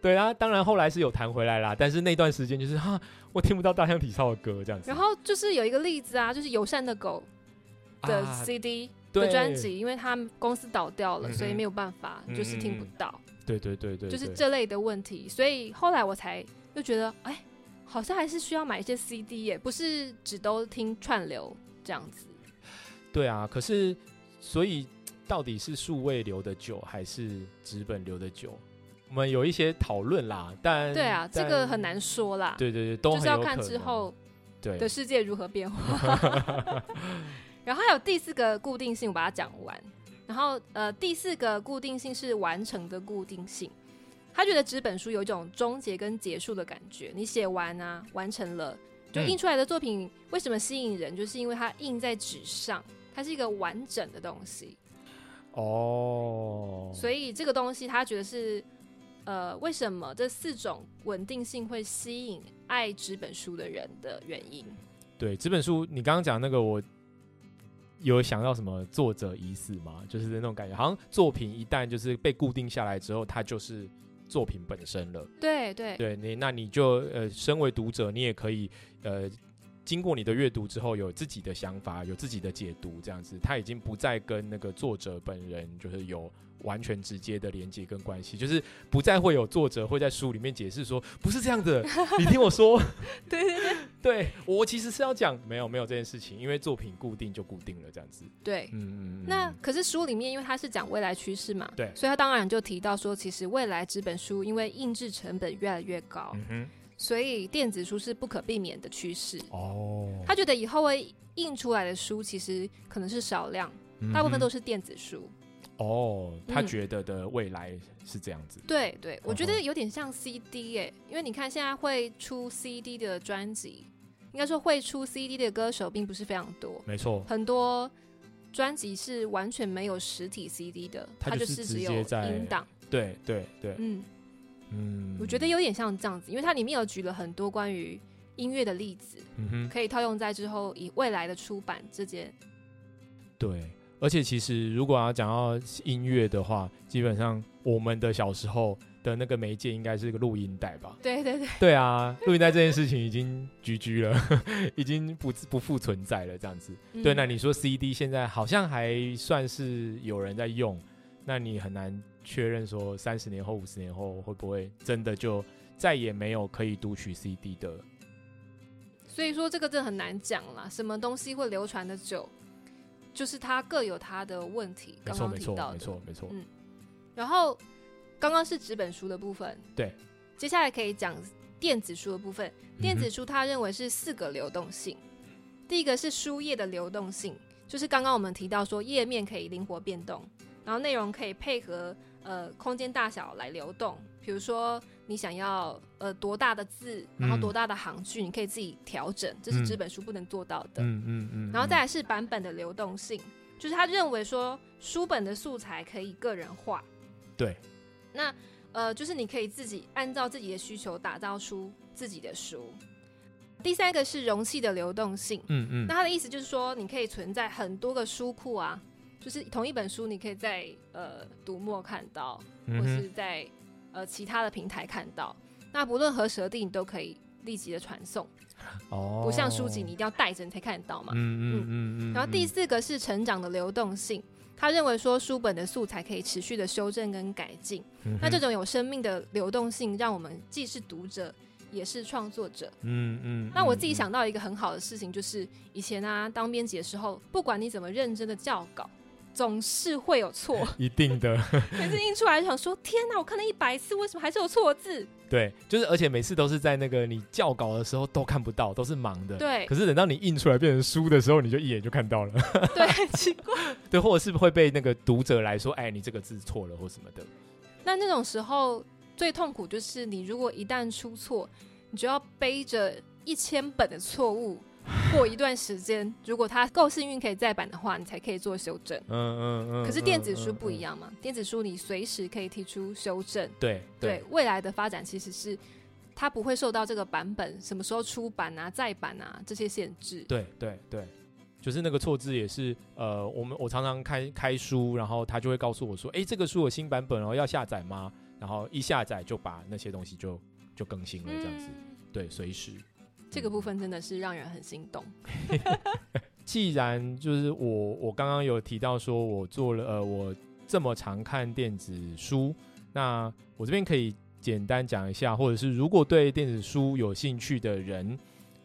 Speaker 1: 对啊，当然后来是有弹回来啦，但是那段时间就是哈，我听不到大象体操的歌这样子。
Speaker 2: 然后就是有一个例子啊，就是友善的狗的
Speaker 1: 啊
Speaker 2: CD
Speaker 1: 对
Speaker 2: 的专辑，因为他们公司倒掉了，
Speaker 1: 嗯
Speaker 2: 所以没有办法，
Speaker 1: 嗯
Speaker 2: 就是听不到，
Speaker 1: 对对对对，
Speaker 2: 就是这类的问题。所以后来我才又觉得，哎，好像还是需要买一些 CD 耶，不是只都听串流这样子。
Speaker 1: 对啊，可是所以到底是数位留的久还是纸本留的久？我们有一些讨论啦，但
Speaker 2: 对啊，这
Speaker 1: 但
Speaker 2: 个很难说啦，
Speaker 1: 对对对，都
Speaker 2: 就是要看之后
Speaker 1: 对
Speaker 2: 的世界如何变化。然后还有第四个固定性，我把它讲完。然后呃，第四个固定性是完成的固定性。他觉得纸本书有一种终结跟结束的感觉，你写完啊，完成了，就
Speaker 1: 嗯
Speaker 2: 印出来的作品为什么吸引人？就是因为它印在纸上，它是一个完整的东西，
Speaker 1: 哦，
Speaker 2: 所以这个东西他觉得是呃，为什么这四种稳定性会吸引爱纸本书的人的原因。
Speaker 1: 对这本书，你刚刚讲那个，我有想到什么作者已死吗？就是那种感觉，好像作品一旦就是被固定下来之后，它就是作品本身了。
Speaker 2: 对对
Speaker 1: 对你，那你就呃，身为读者，你也可以呃，经过你的阅读之后，有自己的想法，有自己的解读，这样子，他已经不再跟那个作者本人就是有完全直接的连接跟关系，就是不再会有作者会在书里面解释说不是这样的，你听我说，
Speaker 2: 对对对。
Speaker 1: 对。我其实是要讲没有没有这件事情，因为作品固定就固定了这样子，
Speaker 2: 对。
Speaker 1: 嗯嗯嗯，
Speaker 2: 那可是书里面，因为他是讲未来趋势嘛，
Speaker 1: 对。
Speaker 2: 所以他当然就提到说，其实未来这本书因为印制成本越来越高，
Speaker 1: 嗯哼，
Speaker 2: 所以电子书是不可避免的趋势。
Speaker 1: 哦，
Speaker 2: 他觉得以后会印出来的书其实可能是少量，
Speaker 1: 嗯
Speaker 2: 大部分都是电子书。
Speaker 1: 哦，他
Speaker 2: 嗯
Speaker 1: 觉得的未来是这样子，
Speaker 2: 对对，我觉得有点像 CD 耶，因为你看现在会出 CD 的专辑，应该说会出 CD 的歌手并不是非常多，
Speaker 1: 没错，
Speaker 2: 很多专辑是完全没有实体 CD 的，它
Speaker 1: 它就是
Speaker 2: 只有音档。
Speaker 1: 对对对，
Speaker 2: 嗯，
Speaker 1: 嗯，
Speaker 2: 我觉得有点像这样子，因为它里面有举了很多关于音乐的例子，
Speaker 1: 嗯哼，
Speaker 2: 可以套用在之后以未来的出版这件。
Speaker 1: 对，而且其实如果要讲到音乐的话，基本上我们的小时候的那个媒介应该是个录音带吧？
Speaker 2: 对对对，
Speaker 1: 对啊，录音带这件事情已经居居了，已经不不复存在了，这样子。对，
Speaker 2: 嗯
Speaker 1: 那你说 CD 现在好像还算是有人在用，那你很难确认说三十年后、五十年后会不会真的就再也没有可以读取 CD 的？
Speaker 2: 所以说这个真的很难讲啦，什么东西会流传的久，就是它各有它的问题。
Speaker 1: 没错，
Speaker 2: 刚刚
Speaker 1: 没错，
Speaker 2: 提到的，
Speaker 1: 没错，没错。
Speaker 2: 嗯然后刚刚是纸本书的部分，
Speaker 1: 对，
Speaker 2: 接下来可以讲电子书的部分。电子
Speaker 1: 嗯
Speaker 2: 书他认为是四个流动性，第一个是书页的流动性，就是刚刚我们提到说页面可以灵活变动，然后内容可以配合呃空间大小来流动，比如说你想要呃多大的字，然后
Speaker 1: 嗯。
Speaker 2: 多大的行距，你可以自己调整，这是
Speaker 1: 嗯。
Speaker 2: 纸本书不能做到的。
Speaker 1: 嗯嗯嗯，
Speaker 2: 然后再来是版本的流动性，就是他认为说书本的素材可以个人化，
Speaker 1: 对，
Speaker 2: 那呃，就是你可以自己按照自己的需求打造出自己的书。第三个是容器的流动性，
Speaker 1: 嗯嗯。
Speaker 2: 那他的意思就是说，你可以存在很多个书库啊，就是同一本书，你可以在呃读墨看到，或是在呃其他的平台看到。那不论何时何地，你都可以立即的传送，
Speaker 1: 哦，
Speaker 2: 不像书籍你一定要带着你才看得到嘛。
Speaker 1: 嗯嗯嗯嗯，
Speaker 2: 然后第四个是成长的流动性，他认为说书本的素材可以持续的修正跟改进。
Speaker 1: 嗯
Speaker 2: 那这种有生命的流动性，让我们既是读者也是创作者。
Speaker 1: 嗯嗯，
Speaker 2: 那我自己
Speaker 1: 嗯
Speaker 2: 想到一个很好的事情，就是以前啊当编辑的时候，不管你怎么认真的校稿，总是会有错，
Speaker 1: 一定的。
Speaker 2: 每次印出来就想说，天哪，我看了一百次，为什么还是有错字？
Speaker 1: 对，就是而且每次都是在那个你校稿的时候都看不到，都是盲的。
Speaker 2: 对。
Speaker 1: 可是等到你印出来变成书的时候，你就一眼就看到了。
Speaker 2: 对，很奇怪。
Speaker 1: 对，或者是会被那个读者来说，哎，你这个字错了或什么的。
Speaker 2: 那那种时候最痛苦就是，你如果一旦出错，你就要背着一千本的错误。过一段时间，如果它够幸运可以再版的话，你才可以做修正。嗯嗯嗯。可是电子书不一样嘛，电子书你随时可以提出修正。
Speaker 1: 对
Speaker 2: 对，未来的发展其实是它不会受到这个版本什么时候出版啊、再版啊这些限制。
Speaker 1: 对对对，就是那个错字也是呃，我们我常常开开书，然后他就会告诉我说：“哎，这个书有新版本哦，要下载吗？”然后一下载就把那些东西就就更新了，这样子。对，随时。
Speaker 2: 这个部分真的是让人很心动。
Speaker 1: 既然就是我，我刚刚有提到说，我做了呃，我这么常看电子书，那我这边可以简单讲一下，或者是如果对电子书有兴趣的人，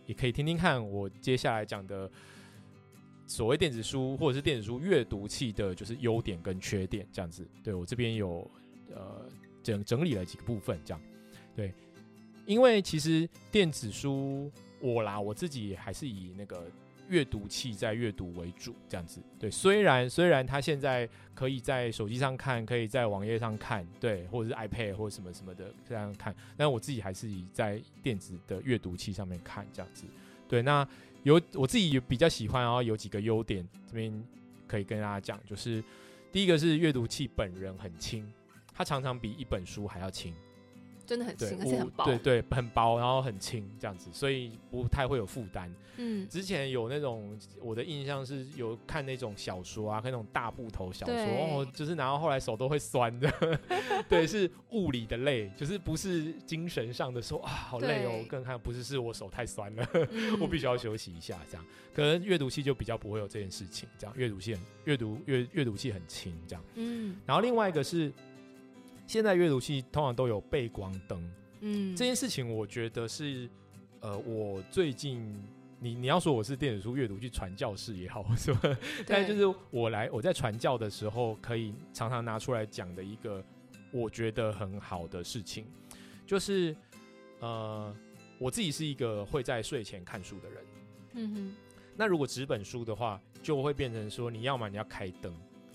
Speaker 1: 也可以听听看我接下来讲的所谓电子书或者是电子书阅读器的，就是优点跟缺点这样子。对我这边有呃整整理了几个部分，这样对。因为其实电子书我啦，我自己还是以那个阅读器在阅读为主，这样子。对，虽然虽然它现在可以在手机上看，可以在网页上看，对，或者是 iPad 或者什么什么的这样看，但我自己还是以在电子的阅读器上面看这样子。对，那有我自己比较喜欢，然后有几个优点，这边可以跟大家讲，就是第一个是阅读器本人很轻，它常常比一本书还要轻。
Speaker 2: 真的很轻，而且很薄。
Speaker 1: 对对，很薄，然后很轻，这样子，所以不太会有负担。嗯，之前有那种我的印象是有看那种小说啊，看那种大部头小说哦，就是然后后来手都会酸的。对，是物理的累，就是不是精神上的说啊好累哦。更看不是是我手太酸了，我必须要休息一下这样。可能阅读器就比较不会有这件事情，这样阅读器很阅读阅阅读器很轻这样。嗯，然后另外一个是。现在阅读器通常都有背光灯，嗯，这件事情我觉得是，呃，我最近你你要说我是电子书阅读去传教士也好，是吧？但就是我来我在传教的时候，可以常常拿出来讲的一个我觉得很好的事情，就是呃，我自己是一个会在睡前看书的人，嗯哼。那如果纸本书的话，就会变成说，你要么你要开灯，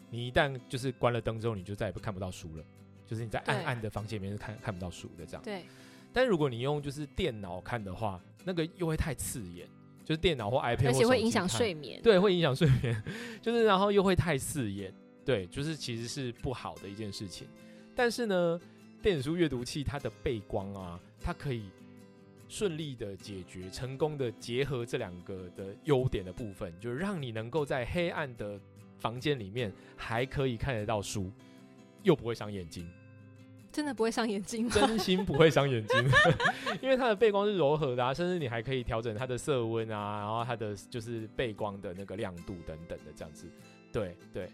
Speaker 1: 你一旦就是关了灯之后，你就再也不看不到书了。就是你在暗暗的房间里面是看看不到书的这样。
Speaker 2: 对。
Speaker 1: 但如果你用就是电脑看的话，那个又会太刺眼，就是电脑或 iPad，
Speaker 2: 而且会影响睡眠。
Speaker 1: 对，会影响睡眠。就是然后又会太刺眼，对，就是其实是不好的一件事情。但是呢，电子书阅读器它的背光啊，它可以顺利的解决，成功的结合这两个的优点的部分，就是让你能够在黑暗的房间里面还可以看得到书，又不会伤眼睛。
Speaker 2: 真的不会伤眼睛，
Speaker 1: 真心不会伤眼睛，因为它的背光是柔和的啊，甚至你还可以调整它的色温啊，然后它的就是背光的那个亮度等等的这样子，对对，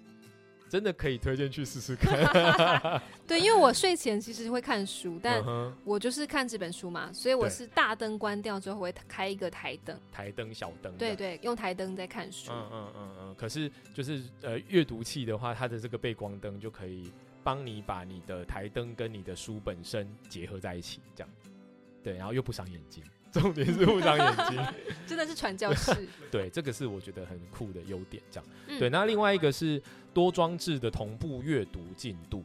Speaker 1: 真的可以推荐去试试看。
Speaker 2: 对，因为我睡前其实会看书，但我就是看这本书嘛，所以我是大灯关掉之后会开一个台灯，
Speaker 1: 台灯小灯，
Speaker 2: 对对，用台灯在看书。嗯嗯
Speaker 1: 嗯嗯，可是就是呃阅读器的话，它的这个背光灯就可以。帮你把你的台灯跟你的书本身结合在一起，这样，对，然后又不伤眼睛，重点是不伤眼睛，
Speaker 2: 真的是传教士。
Speaker 1: 对，这个是我觉得很酷的优点，这样。对，那另外一个是多装置的同步阅读进度，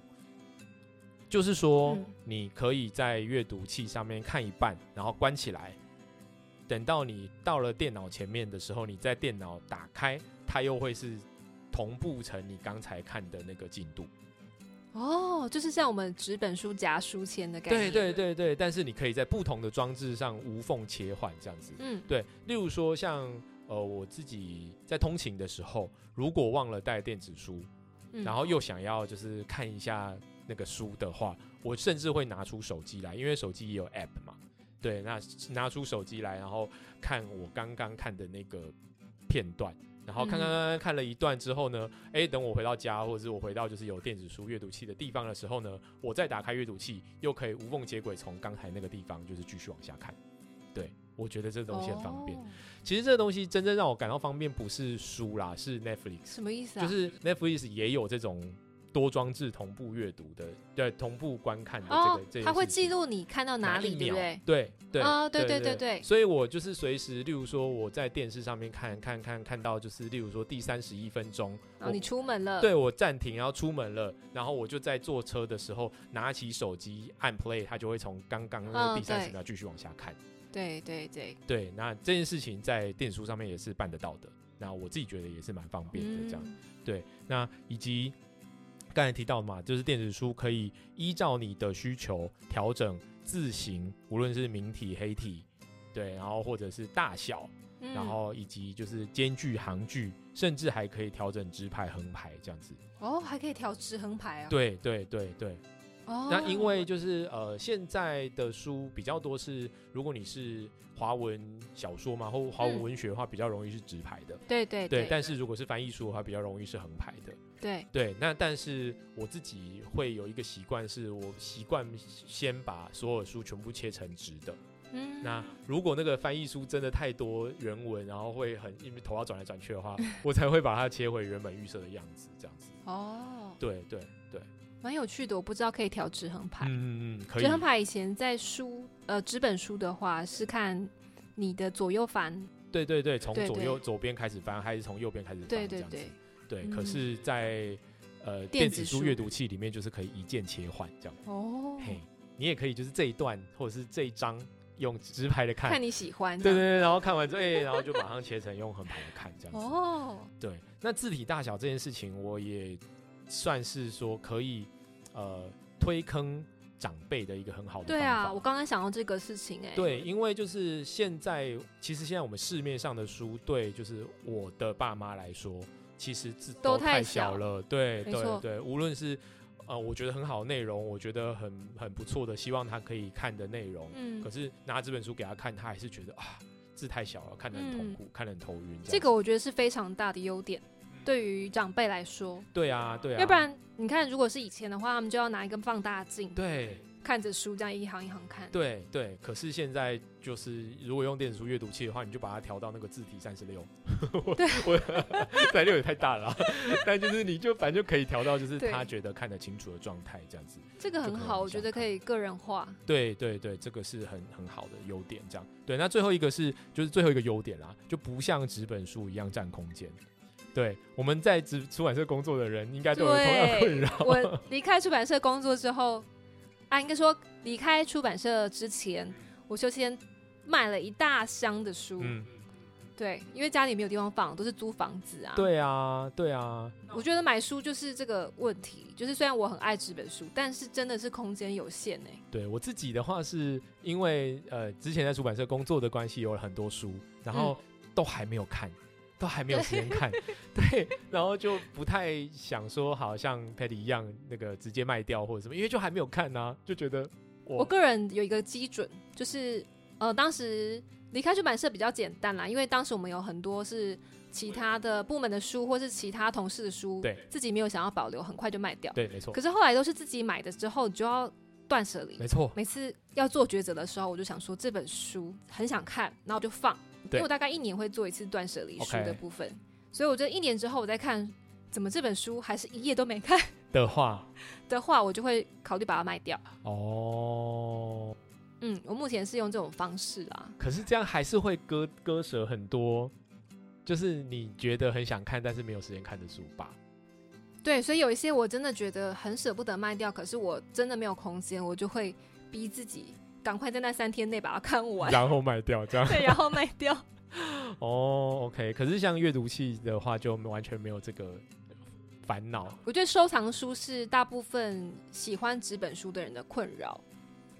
Speaker 1: 就是说你可以在阅读器上面看一半，然后关起来，等到你到了电脑前面的时候，你在电脑打开，它又会是同步成你刚才看的那个进度。
Speaker 2: 哦，就是像我们纸本书夹书签的感觉。
Speaker 1: 对对对对，但是你可以在不同的装置上无缝切换这样子。嗯，对。例如说，像呃我自己在通勤的时候，如果忘了带电子书，然后又想要就是看一下那个书的话，我甚至会拿出手机来，因为手机也有 App 嘛。对，那拿出手机来，然后看我刚刚看的那个片段。然后看看看看了一段之后呢，哎，等我回到家，或者是我回到就是有电子书阅读器的地方的时候呢，我再打开阅读器，又可以无缝接轨，从刚才那个地方就是继续往下看。对我觉得这东西很方便。
Speaker 2: 哦
Speaker 1: 其实这个东西真正让我感到方便不是书啦，是 Netflix，
Speaker 2: 什么意思啊？
Speaker 1: 就是 Netflix 也有这种多装置同步阅读的，对，同步观看的这个、
Speaker 2: 哦
Speaker 1: 这，件
Speaker 2: 它会记录你看到哪里，对不对？
Speaker 1: 对对
Speaker 2: 啊对
Speaker 1: 对
Speaker 2: 对对对
Speaker 1: 所以我就是随时，例如说我在电视上面看看看看到，就是例如说第三十一分钟，
Speaker 2: 然后你出门了，
Speaker 1: 对我暂停，然后出门了，然后我就在坐车的时候拿起手机按 play，它就会从刚刚那个
Speaker 2: 嗯
Speaker 1: 第三十秒继续往下看。
Speaker 2: 对对对，
Speaker 1: 对，那这件事情在电子书上面也是办得到的。那我自己觉得也是蛮方便的，这样。
Speaker 2: 嗯
Speaker 1: 对，那以及刚才提到的嘛，就是电子书可以依照你的需求调整字形，无论是明体、黑体，对，然后或者是大小，
Speaker 2: 嗯
Speaker 1: 然后以及就是间距、行距，甚至还可以调整直排、横排这样子。
Speaker 2: 哦，还可以调直横排啊。
Speaker 1: 对对对对，
Speaker 2: 哦，
Speaker 1: 那因为就是呃，现在的书比较多是，如果你是华文小说嘛，或华文
Speaker 2: 嗯
Speaker 1: 文学的话，比较容易是直排的。
Speaker 2: 对对
Speaker 1: 对，但是如果是翻译书的话，比较容易是横排的。
Speaker 2: 对
Speaker 1: 对，那但是我自己会有一个习惯，是我习惯先把所有书全部切成直的。
Speaker 2: 嗯
Speaker 1: 那如果那个翻译书真的太多原文，然后会很因为头要转来转去的话，我才会把它切回原本预设的样子，这样子。
Speaker 2: 哦，
Speaker 1: 对对对，
Speaker 2: 蛮有趣的，我不知道可以调直横排。
Speaker 1: 嗯嗯嗯，可以
Speaker 2: 直。横排以前在书呃纸本书的话是看你的左右翻，
Speaker 1: 对对对，从左右左边开始翻，还是从右边开始翻？
Speaker 2: 对对
Speaker 1: 这样子
Speaker 2: 对，
Speaker 1: 对。可
Speaker 2: 嗯
Speaker 1: 是在，呃
Speaker 2: 电子书
Speaker 1: 阅读器里面，就是可以一键切换这样。
Speaker 2: 哦，
Speaker 1: 嘿，你也可以就是这一段或者是这一章用直排的看，
Speaker 2: 看你喜欢。
Speaker 1: 对对对，然后看完之后，哎、然后就马上切成用横排的看这样子。
Speaker 2: 哦，
Speaker 1: 对，那字体大小这件事情，我也算是说可以呃推坑长辈的一个很好的
Speaker 2: 对啊，我刚刚想到这个事情哎、
Speaker 1: 对，因为就是现在，其实现在我们市面上的书，对，就是我的爸妈来说，其实字
Speaker 2: 都
Speaker 1: 太
Speaker 2: 太小。
Speaker 1: 了。对对对，无论是呃，我觉得很好的内容，我觉得很很不错的，希望他可以看的内容，
Speaker 2: 嗯。
Speaker 1: 可，是拿这本书给他看，他还是觉得啊，字太小了，看得很痛苦，看得很头晕。
Speaker 2: 嗯这个我觉得是非常大的优点，对于长辈来说，
Speaker 1: 对啊，对啊，
Speaker 2: 要不然你看，如果是以前的话，他们就要拿一个放大镜
Speaker 1: 对
Speaker 2: 看着书，这样一行一行看。
Speaker 1: 对对，可是现在就是如果用电子书阅读器的话，你就把它调到那个字体三十六，
Speaker 2: 对
Speaker 1: 我三六也太大了啊，但就是你就反正就可以调到就是他觉得看得清楚的状态这样子。
Speaker 2: 这个很好，我觉得可以个人化。
Speaker 1: 对对对，这个是很很好的优点。这样对，那最后一个是就是最后一个优点啦，就不像纸本书一样占空间。对，我们在出出版社工作的人应该都有同样的困扰。，
Speaker 2: 我 离开出版社工作之后，啊，应该说离开出版社之前，我就先买了一大箱的书。
Speaker 1: 嗯，
Speaker 2: 对，因为家里没有地方放，都是租房子啊。，
Speaker 1: 对啊，对啊，
Speaker 2: 我觉得买书就是这个问题，就是虽然我很爱纸本书，但是真的是空间有限哎、
Speaker 1: 对我自己的话，是因为呃之前在出版社工作的关系，有了很多书，然后都还没有看，都还没有时间看，对，然后就不太想说，好像 Patty 一样那个直接卖掉或者什么，因为就还没有看呢、就觉得
Speaker 2: 我个人有一个基准，就是呃，当时离开出版社比较简单啦，因为当时我们有很多是其他的部门的书，或是其他同事的书，
Speaker 1: 对
Speaker 2: 自己没有想要保留，很快就卖掉。
Speaker 1: 对，没错
Speaker 2: 可，是后来都是自己买的之后，你就要断舍离
Speaker 1: 没。错，
Speaker 2: 每次要做抉择的时候，我就想说这本书很想看，然后就放，因
Speaker 1: 对
Speaker 2: 为我大概一年会做一次断舍离书的部分，所以我觉得一年之后我再看，怎么这本书还是一页都没看
Speaker 1: 的话，
Speaker 2: 的话，我就会考虑把它卖掉。
Speaker 1: 哦，
Speaker 2: 嗯，我目前是用这种方式啦。
Speaker 1: 可是这样还是会割割舍很多，就是你觉得很想看但是没有时间看的书吧？
Speaker 2: 对，所以有一些我真的觉得很舍不得卖掉，可是我真的没有空间，我就会逼自己赶快在那三天内把它看完，
Speaker 1: 然后卖掉这样。
Speaker 2: 对，然后卖掉。
Speaker 1: 哦，OK，可是像阅读器的话，就完全没有这个烦恼。
Speaker 2: 我觉得收藏书是大部分喜欢纸本书的人的困扰。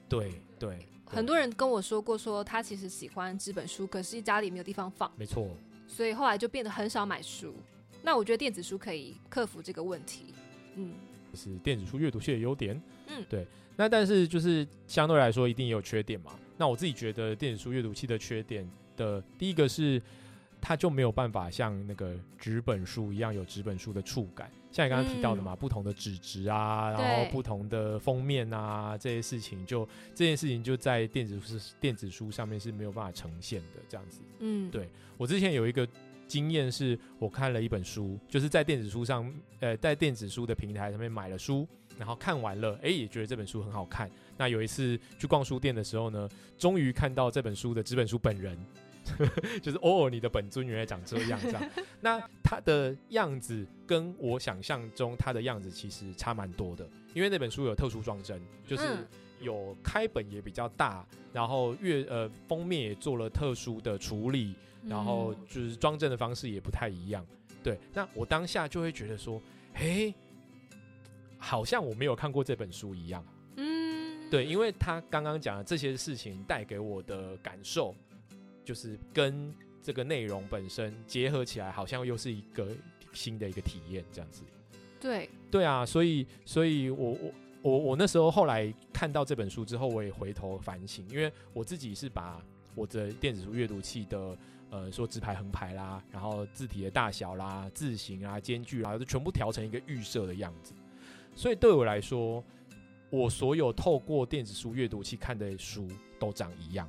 Speaker 1: 对对，
Speaker 2: 很多人跟我说过，说他其实喜欢纸本书，可是家里没有地方放，
Speaker 1: 没错，
Speaker 2: 所以后来就变得很少买书。那我觉得电子书可以克服这个问题。嗯，
Speaker 1: 这是电子书阅读器的优点。
Speaker 2: 嗯
Speaker 1: 对。那但是就是相对来说，一定也有缺点嘛。那我自己觉得电子书阅读器的缺点的第一个是，它就没有办法像那个纸本书一样有纸本书的触感。像你刚刚提到的嘛，不同的纸质啊，然后不同的封面啊，这些事情就这件事情就在电子书电子书上面是没有办法呈现的这样子。嗯，对我之前有一个经验是，我看了一本书，就是在电子书上，呃，在电子书的平台上面买了书，然后看完了，哎，也觉得这本书很好看。那有一次去逛书店的时候呢，终于看到这本书的纸本书本人。就是哦，你的本尊原来长这样，这样。那他的样子跟我想象中他的样子其实差蛮多的，因为那本书有特殊装帧，就是有开本也比较大，然后月呃封面也做了特殊的处理，然后就是装帧的方式也不太一样。对，那我当下就会觉得说，诶，好像我没有看过这本书一样。嗯，对，因为他刚刚讲的这些事情带给我的感受。就是跟这个内容本身结合起来，好像又是一个新的一个体验，这样子。
Speaker 2: 对，
Speaker 1: 对啊，所以，所以我我我我那时候后来看到这本书之后，我也回头反省，因为我自己是把我的电子书阅读器的呃，说直排横排啦，然后字体的大小啦、字形啊、间距啦，就全部调成一个预设的样子。所以对我来说，我所有透过电子书阅读器看的书都长一样。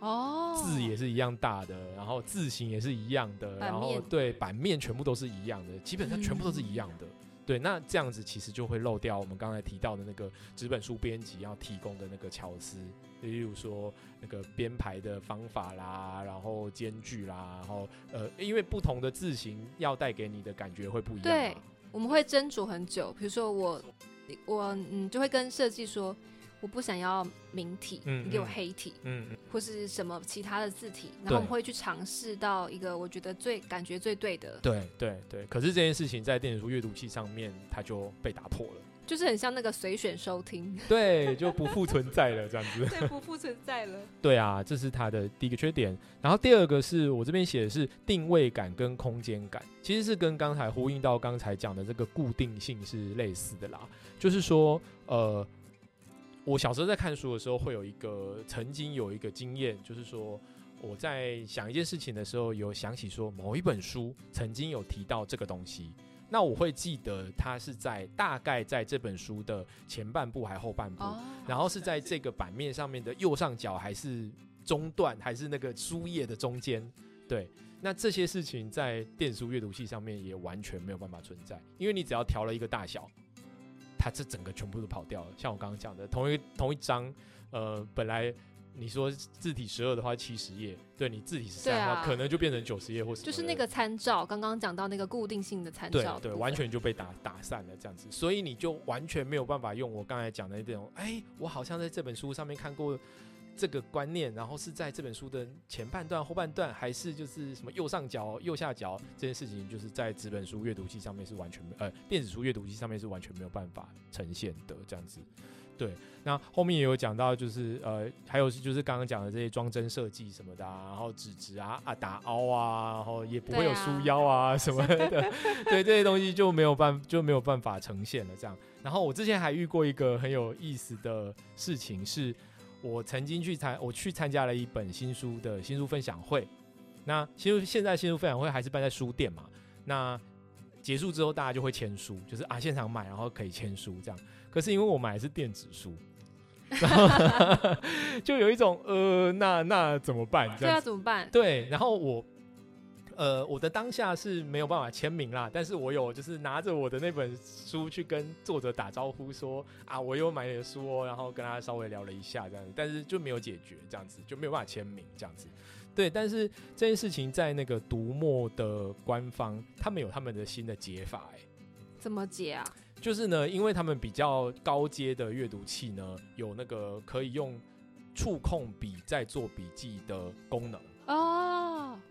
Speaker 1: 哦，字也是一样大的，然后字形也是一样的，然后对版面全部都是一样的，基本上全部都是一样的。对，那这样子其实就会漏掉我们刚才提到的那个纸本书编辑要提供的那个巧思，例如说那个编排的方法啦，然后间距啦，然后呃，因为不同的字型要带给你的感觉会不一样。
Speaker 2: 对，我们会斟酌很久，比如说我我嗯就会跟设计说。我不想要明体，你给我黑体，嗯，或是什么其他的字体，然后我们会去尝试到一个我觉得最感觉最对的。
Speaker 1: 对对对，可是这件事情在电子书阅读器上面，它就被打破了，
Speaker 2: 就是很像那个随选收听，
Speaker 1: 对，就不复存在了这样子，
Speaker 2: 对，不复存在了。
Speaker 1: 对啊，这是它的第一个缺点。然后第二个是我这边写的是定位感跟空间感，其实是跟刚才呼应到刚才讲的这个固定性是类似的啦，就是说，呃。我小时候在看书的时候，会有一个曾经有一个经验，就是说我在想一件事情的时候，有想起说某一本书曾经有提到这个东西，那我会记得它是在大概在这本书的前半部还后半部，然后是在这个版面上面的右上角还是中段还是那个书页的中间，对，那这些事情在电子书阅读器上面也完全没有办法存在，因为你只要调了一个大小。它这整个全部都跑掉了，像我刚刚讲的，同一同一张，呃，本来你说字体十二的话七十页，对你字体十三的话，可能就变成九十页或是
Speaker 2: 就是那个参照，刚刚讲到那个固定性的参照，
Speaker 1: 对，完全就被打打散了这样子，所以你就完全没有办法用我刚才讲的那种，哎，我好像在这本书上面看过。这个观念，然后是在这本书的前半段、后半段，还是就是什么右上角、右下角这件事情，就是在纸本书阅读器上面是完全呃电子书阅读器上面是完全没有办法呈现的这样子。对，那后面也有讲到，就是呃还有就是刚刚讲的这些装帧设计什么的，啊然后纸质啊啊打凹啊，然后也不会有书腰啊什么的，对这些东西就没有办就没有办法呈现了这样。然后我之前还遇过一个很有意思的事情是。我曾经去参，我去参加了一本新书的新书分享会。那新书现在新书分享会还是办在书店嘛？那结束之后，大家就会签书，就是啊现场买，然后可以签书这样。可是因为我买的是电子书，然 后 就有一种呃，那那怎么办？
Speaker 2: 对啊，怎么办？
Speaker 1: 对，然后我。呃，我的当下是没有办法签名啦，但是我有就是拿着我的那本书去跟作者打招呼，说啊，我有买你的书哦，然后跟他稍微聊了一下这样子，但是就没有解决这样子，就没有办法签名这样子。对，但是这件事情在那个读墨的官方，他们有他们的新的解法，哎，
Speaker 2: 怎么解啊？
Speaker 1: 就是呢，因为他们比较高阶的阅读器呢，有那个可以用触控笔在做笔记的功能哦，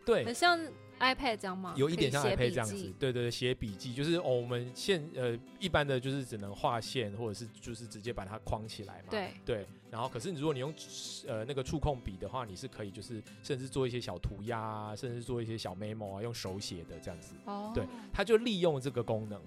Speaker 1: 对，
Speaker 2: 很像。iPad 这样吗？
Speaker 1: 有一点像 iPad 这样子，对对对，写笔记就是哦，我们现呃一般的就是只能画线，或者是就是直接把它框起来嘛。
Speaker 2: 对
Speaker 1: 对，然后可是如果你用呃那个触控笔的话，你是可以就是甚至做一些小涂鸦，啊甚至做一些小 memo 啊，用手写的这样子。哦。对，他就利用这个功能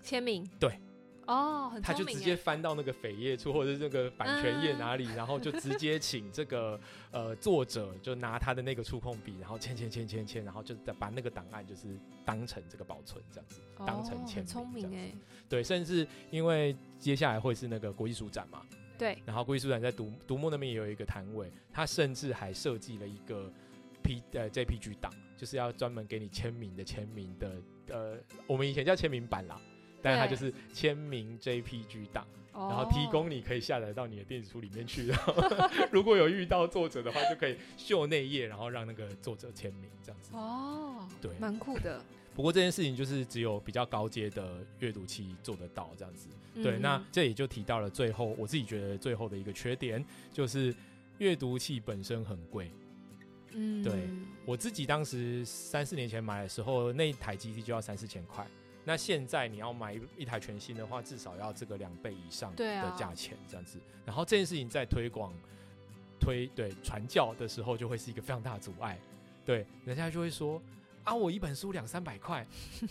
Speaker 2: 签名。
Speaker 1: 对。
Speaker 2: 哦，很
Speaker 1: 他就直接翻到那个扉页处或者是那个版权页哪里，然后就直接请这个呃作者就拿他的那个触控笔，然后签签签签签，然后就再把那个档案就是当成这个保存这样子，当成签名。
Speaker 2: 聪明哎，
Speaker 1: 对，甚至因为接下来会是那个国际书展嘛，
Speaker 2: 对，
Speaker 1: 然后国际书展在独独木那边也有一个摊位，他甚至还设计了一个 P 呃 JPG 档，就是要专门给你签名的签名的呃，我们以前叫签名版啦。但是它就是签名 JPG 档，然后提供你可以下载到你的电子书里面去。然 后如果有遇到作者的话，就可以秀内页，然后让那个作者签名这样子。
Speaker 2: 哦，
Speaker 1: 对，
Speaker 2: 蛮酷的。
Speaker 1: 不过这件事情就是只有比较高阶的阅读器做得到这样子。对，那这也就提到了最后，我自己觉得最后的一个缺点就是阅读器本身很贵。
Speaker 2: 嗯，
Speaker 1: 对我自己当时三四年前买的时候，那一台机器就要三四千块。那现在你要买一台全新的话，至少要这个两倍以上的价钱这样子。然后这件事情在推广、推对传教的时候，就会是一个非常大的阻碍。对，人家就会说啊，我一本书两三百块，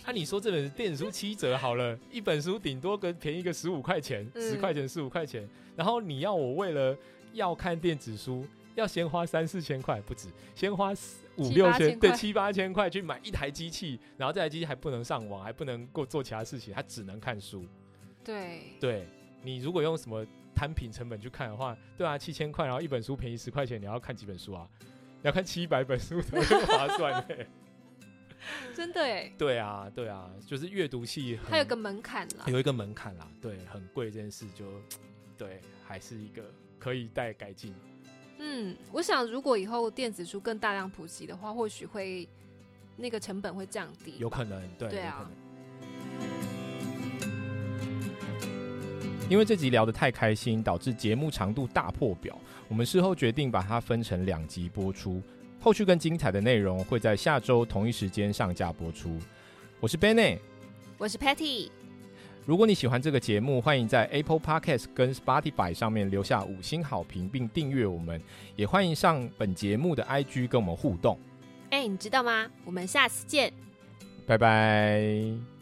Speaker 1: 那你说这本电子书七折好了，一本书顶多个便宜个十五块钱、十块钱、十五块钱。然后你要我为了要看电子书，要先花三四千块不止，先花。五六千对七八千块去买一台机器，然后这台机器还不能上网，还不能够做其他事情，它只能看书。
Speaker 2: 对
Speaker 1: 对，你如果用什么摊平成本去看的话，对啊，七千块，然后一本书便宜十块钱，你要看几本书啊？要看七百本书才划算嘞。
Speaker 2: 真的哎。
Speaker 1: 对啊，对啊，就是阅读器
Speaker 2: 它有个门槛啦，
Speaker 1: 有一个门槛啦，对，很贵这件事就对，还是一个可以待改进。
Speaker 2: 嗯，我想如果以后电子书更大量普及的话，或许会那个成本会降低。
Speaker 1: 有可能，对，
Speaker 2: 对啊。
Speaker 1: 因为这集聊得太开心，导致节目长度大破表。我们事后决定把它分成两集播出，后续更精彩的内容会在下周同一时间上架播出。我是 Benny，
Speaker 2: 我是 Patty。
Speaker 1: 如果你喜欢这个节目，欢迎在 Apple Podcast 跟 Spotify 上面留下五星好评，并订阅我们。也欢迎上本节目的 IG 跟我们互动。
Speaker 2: 哎，你知道吗？我们下次见，
Speaker 1: 拜拜。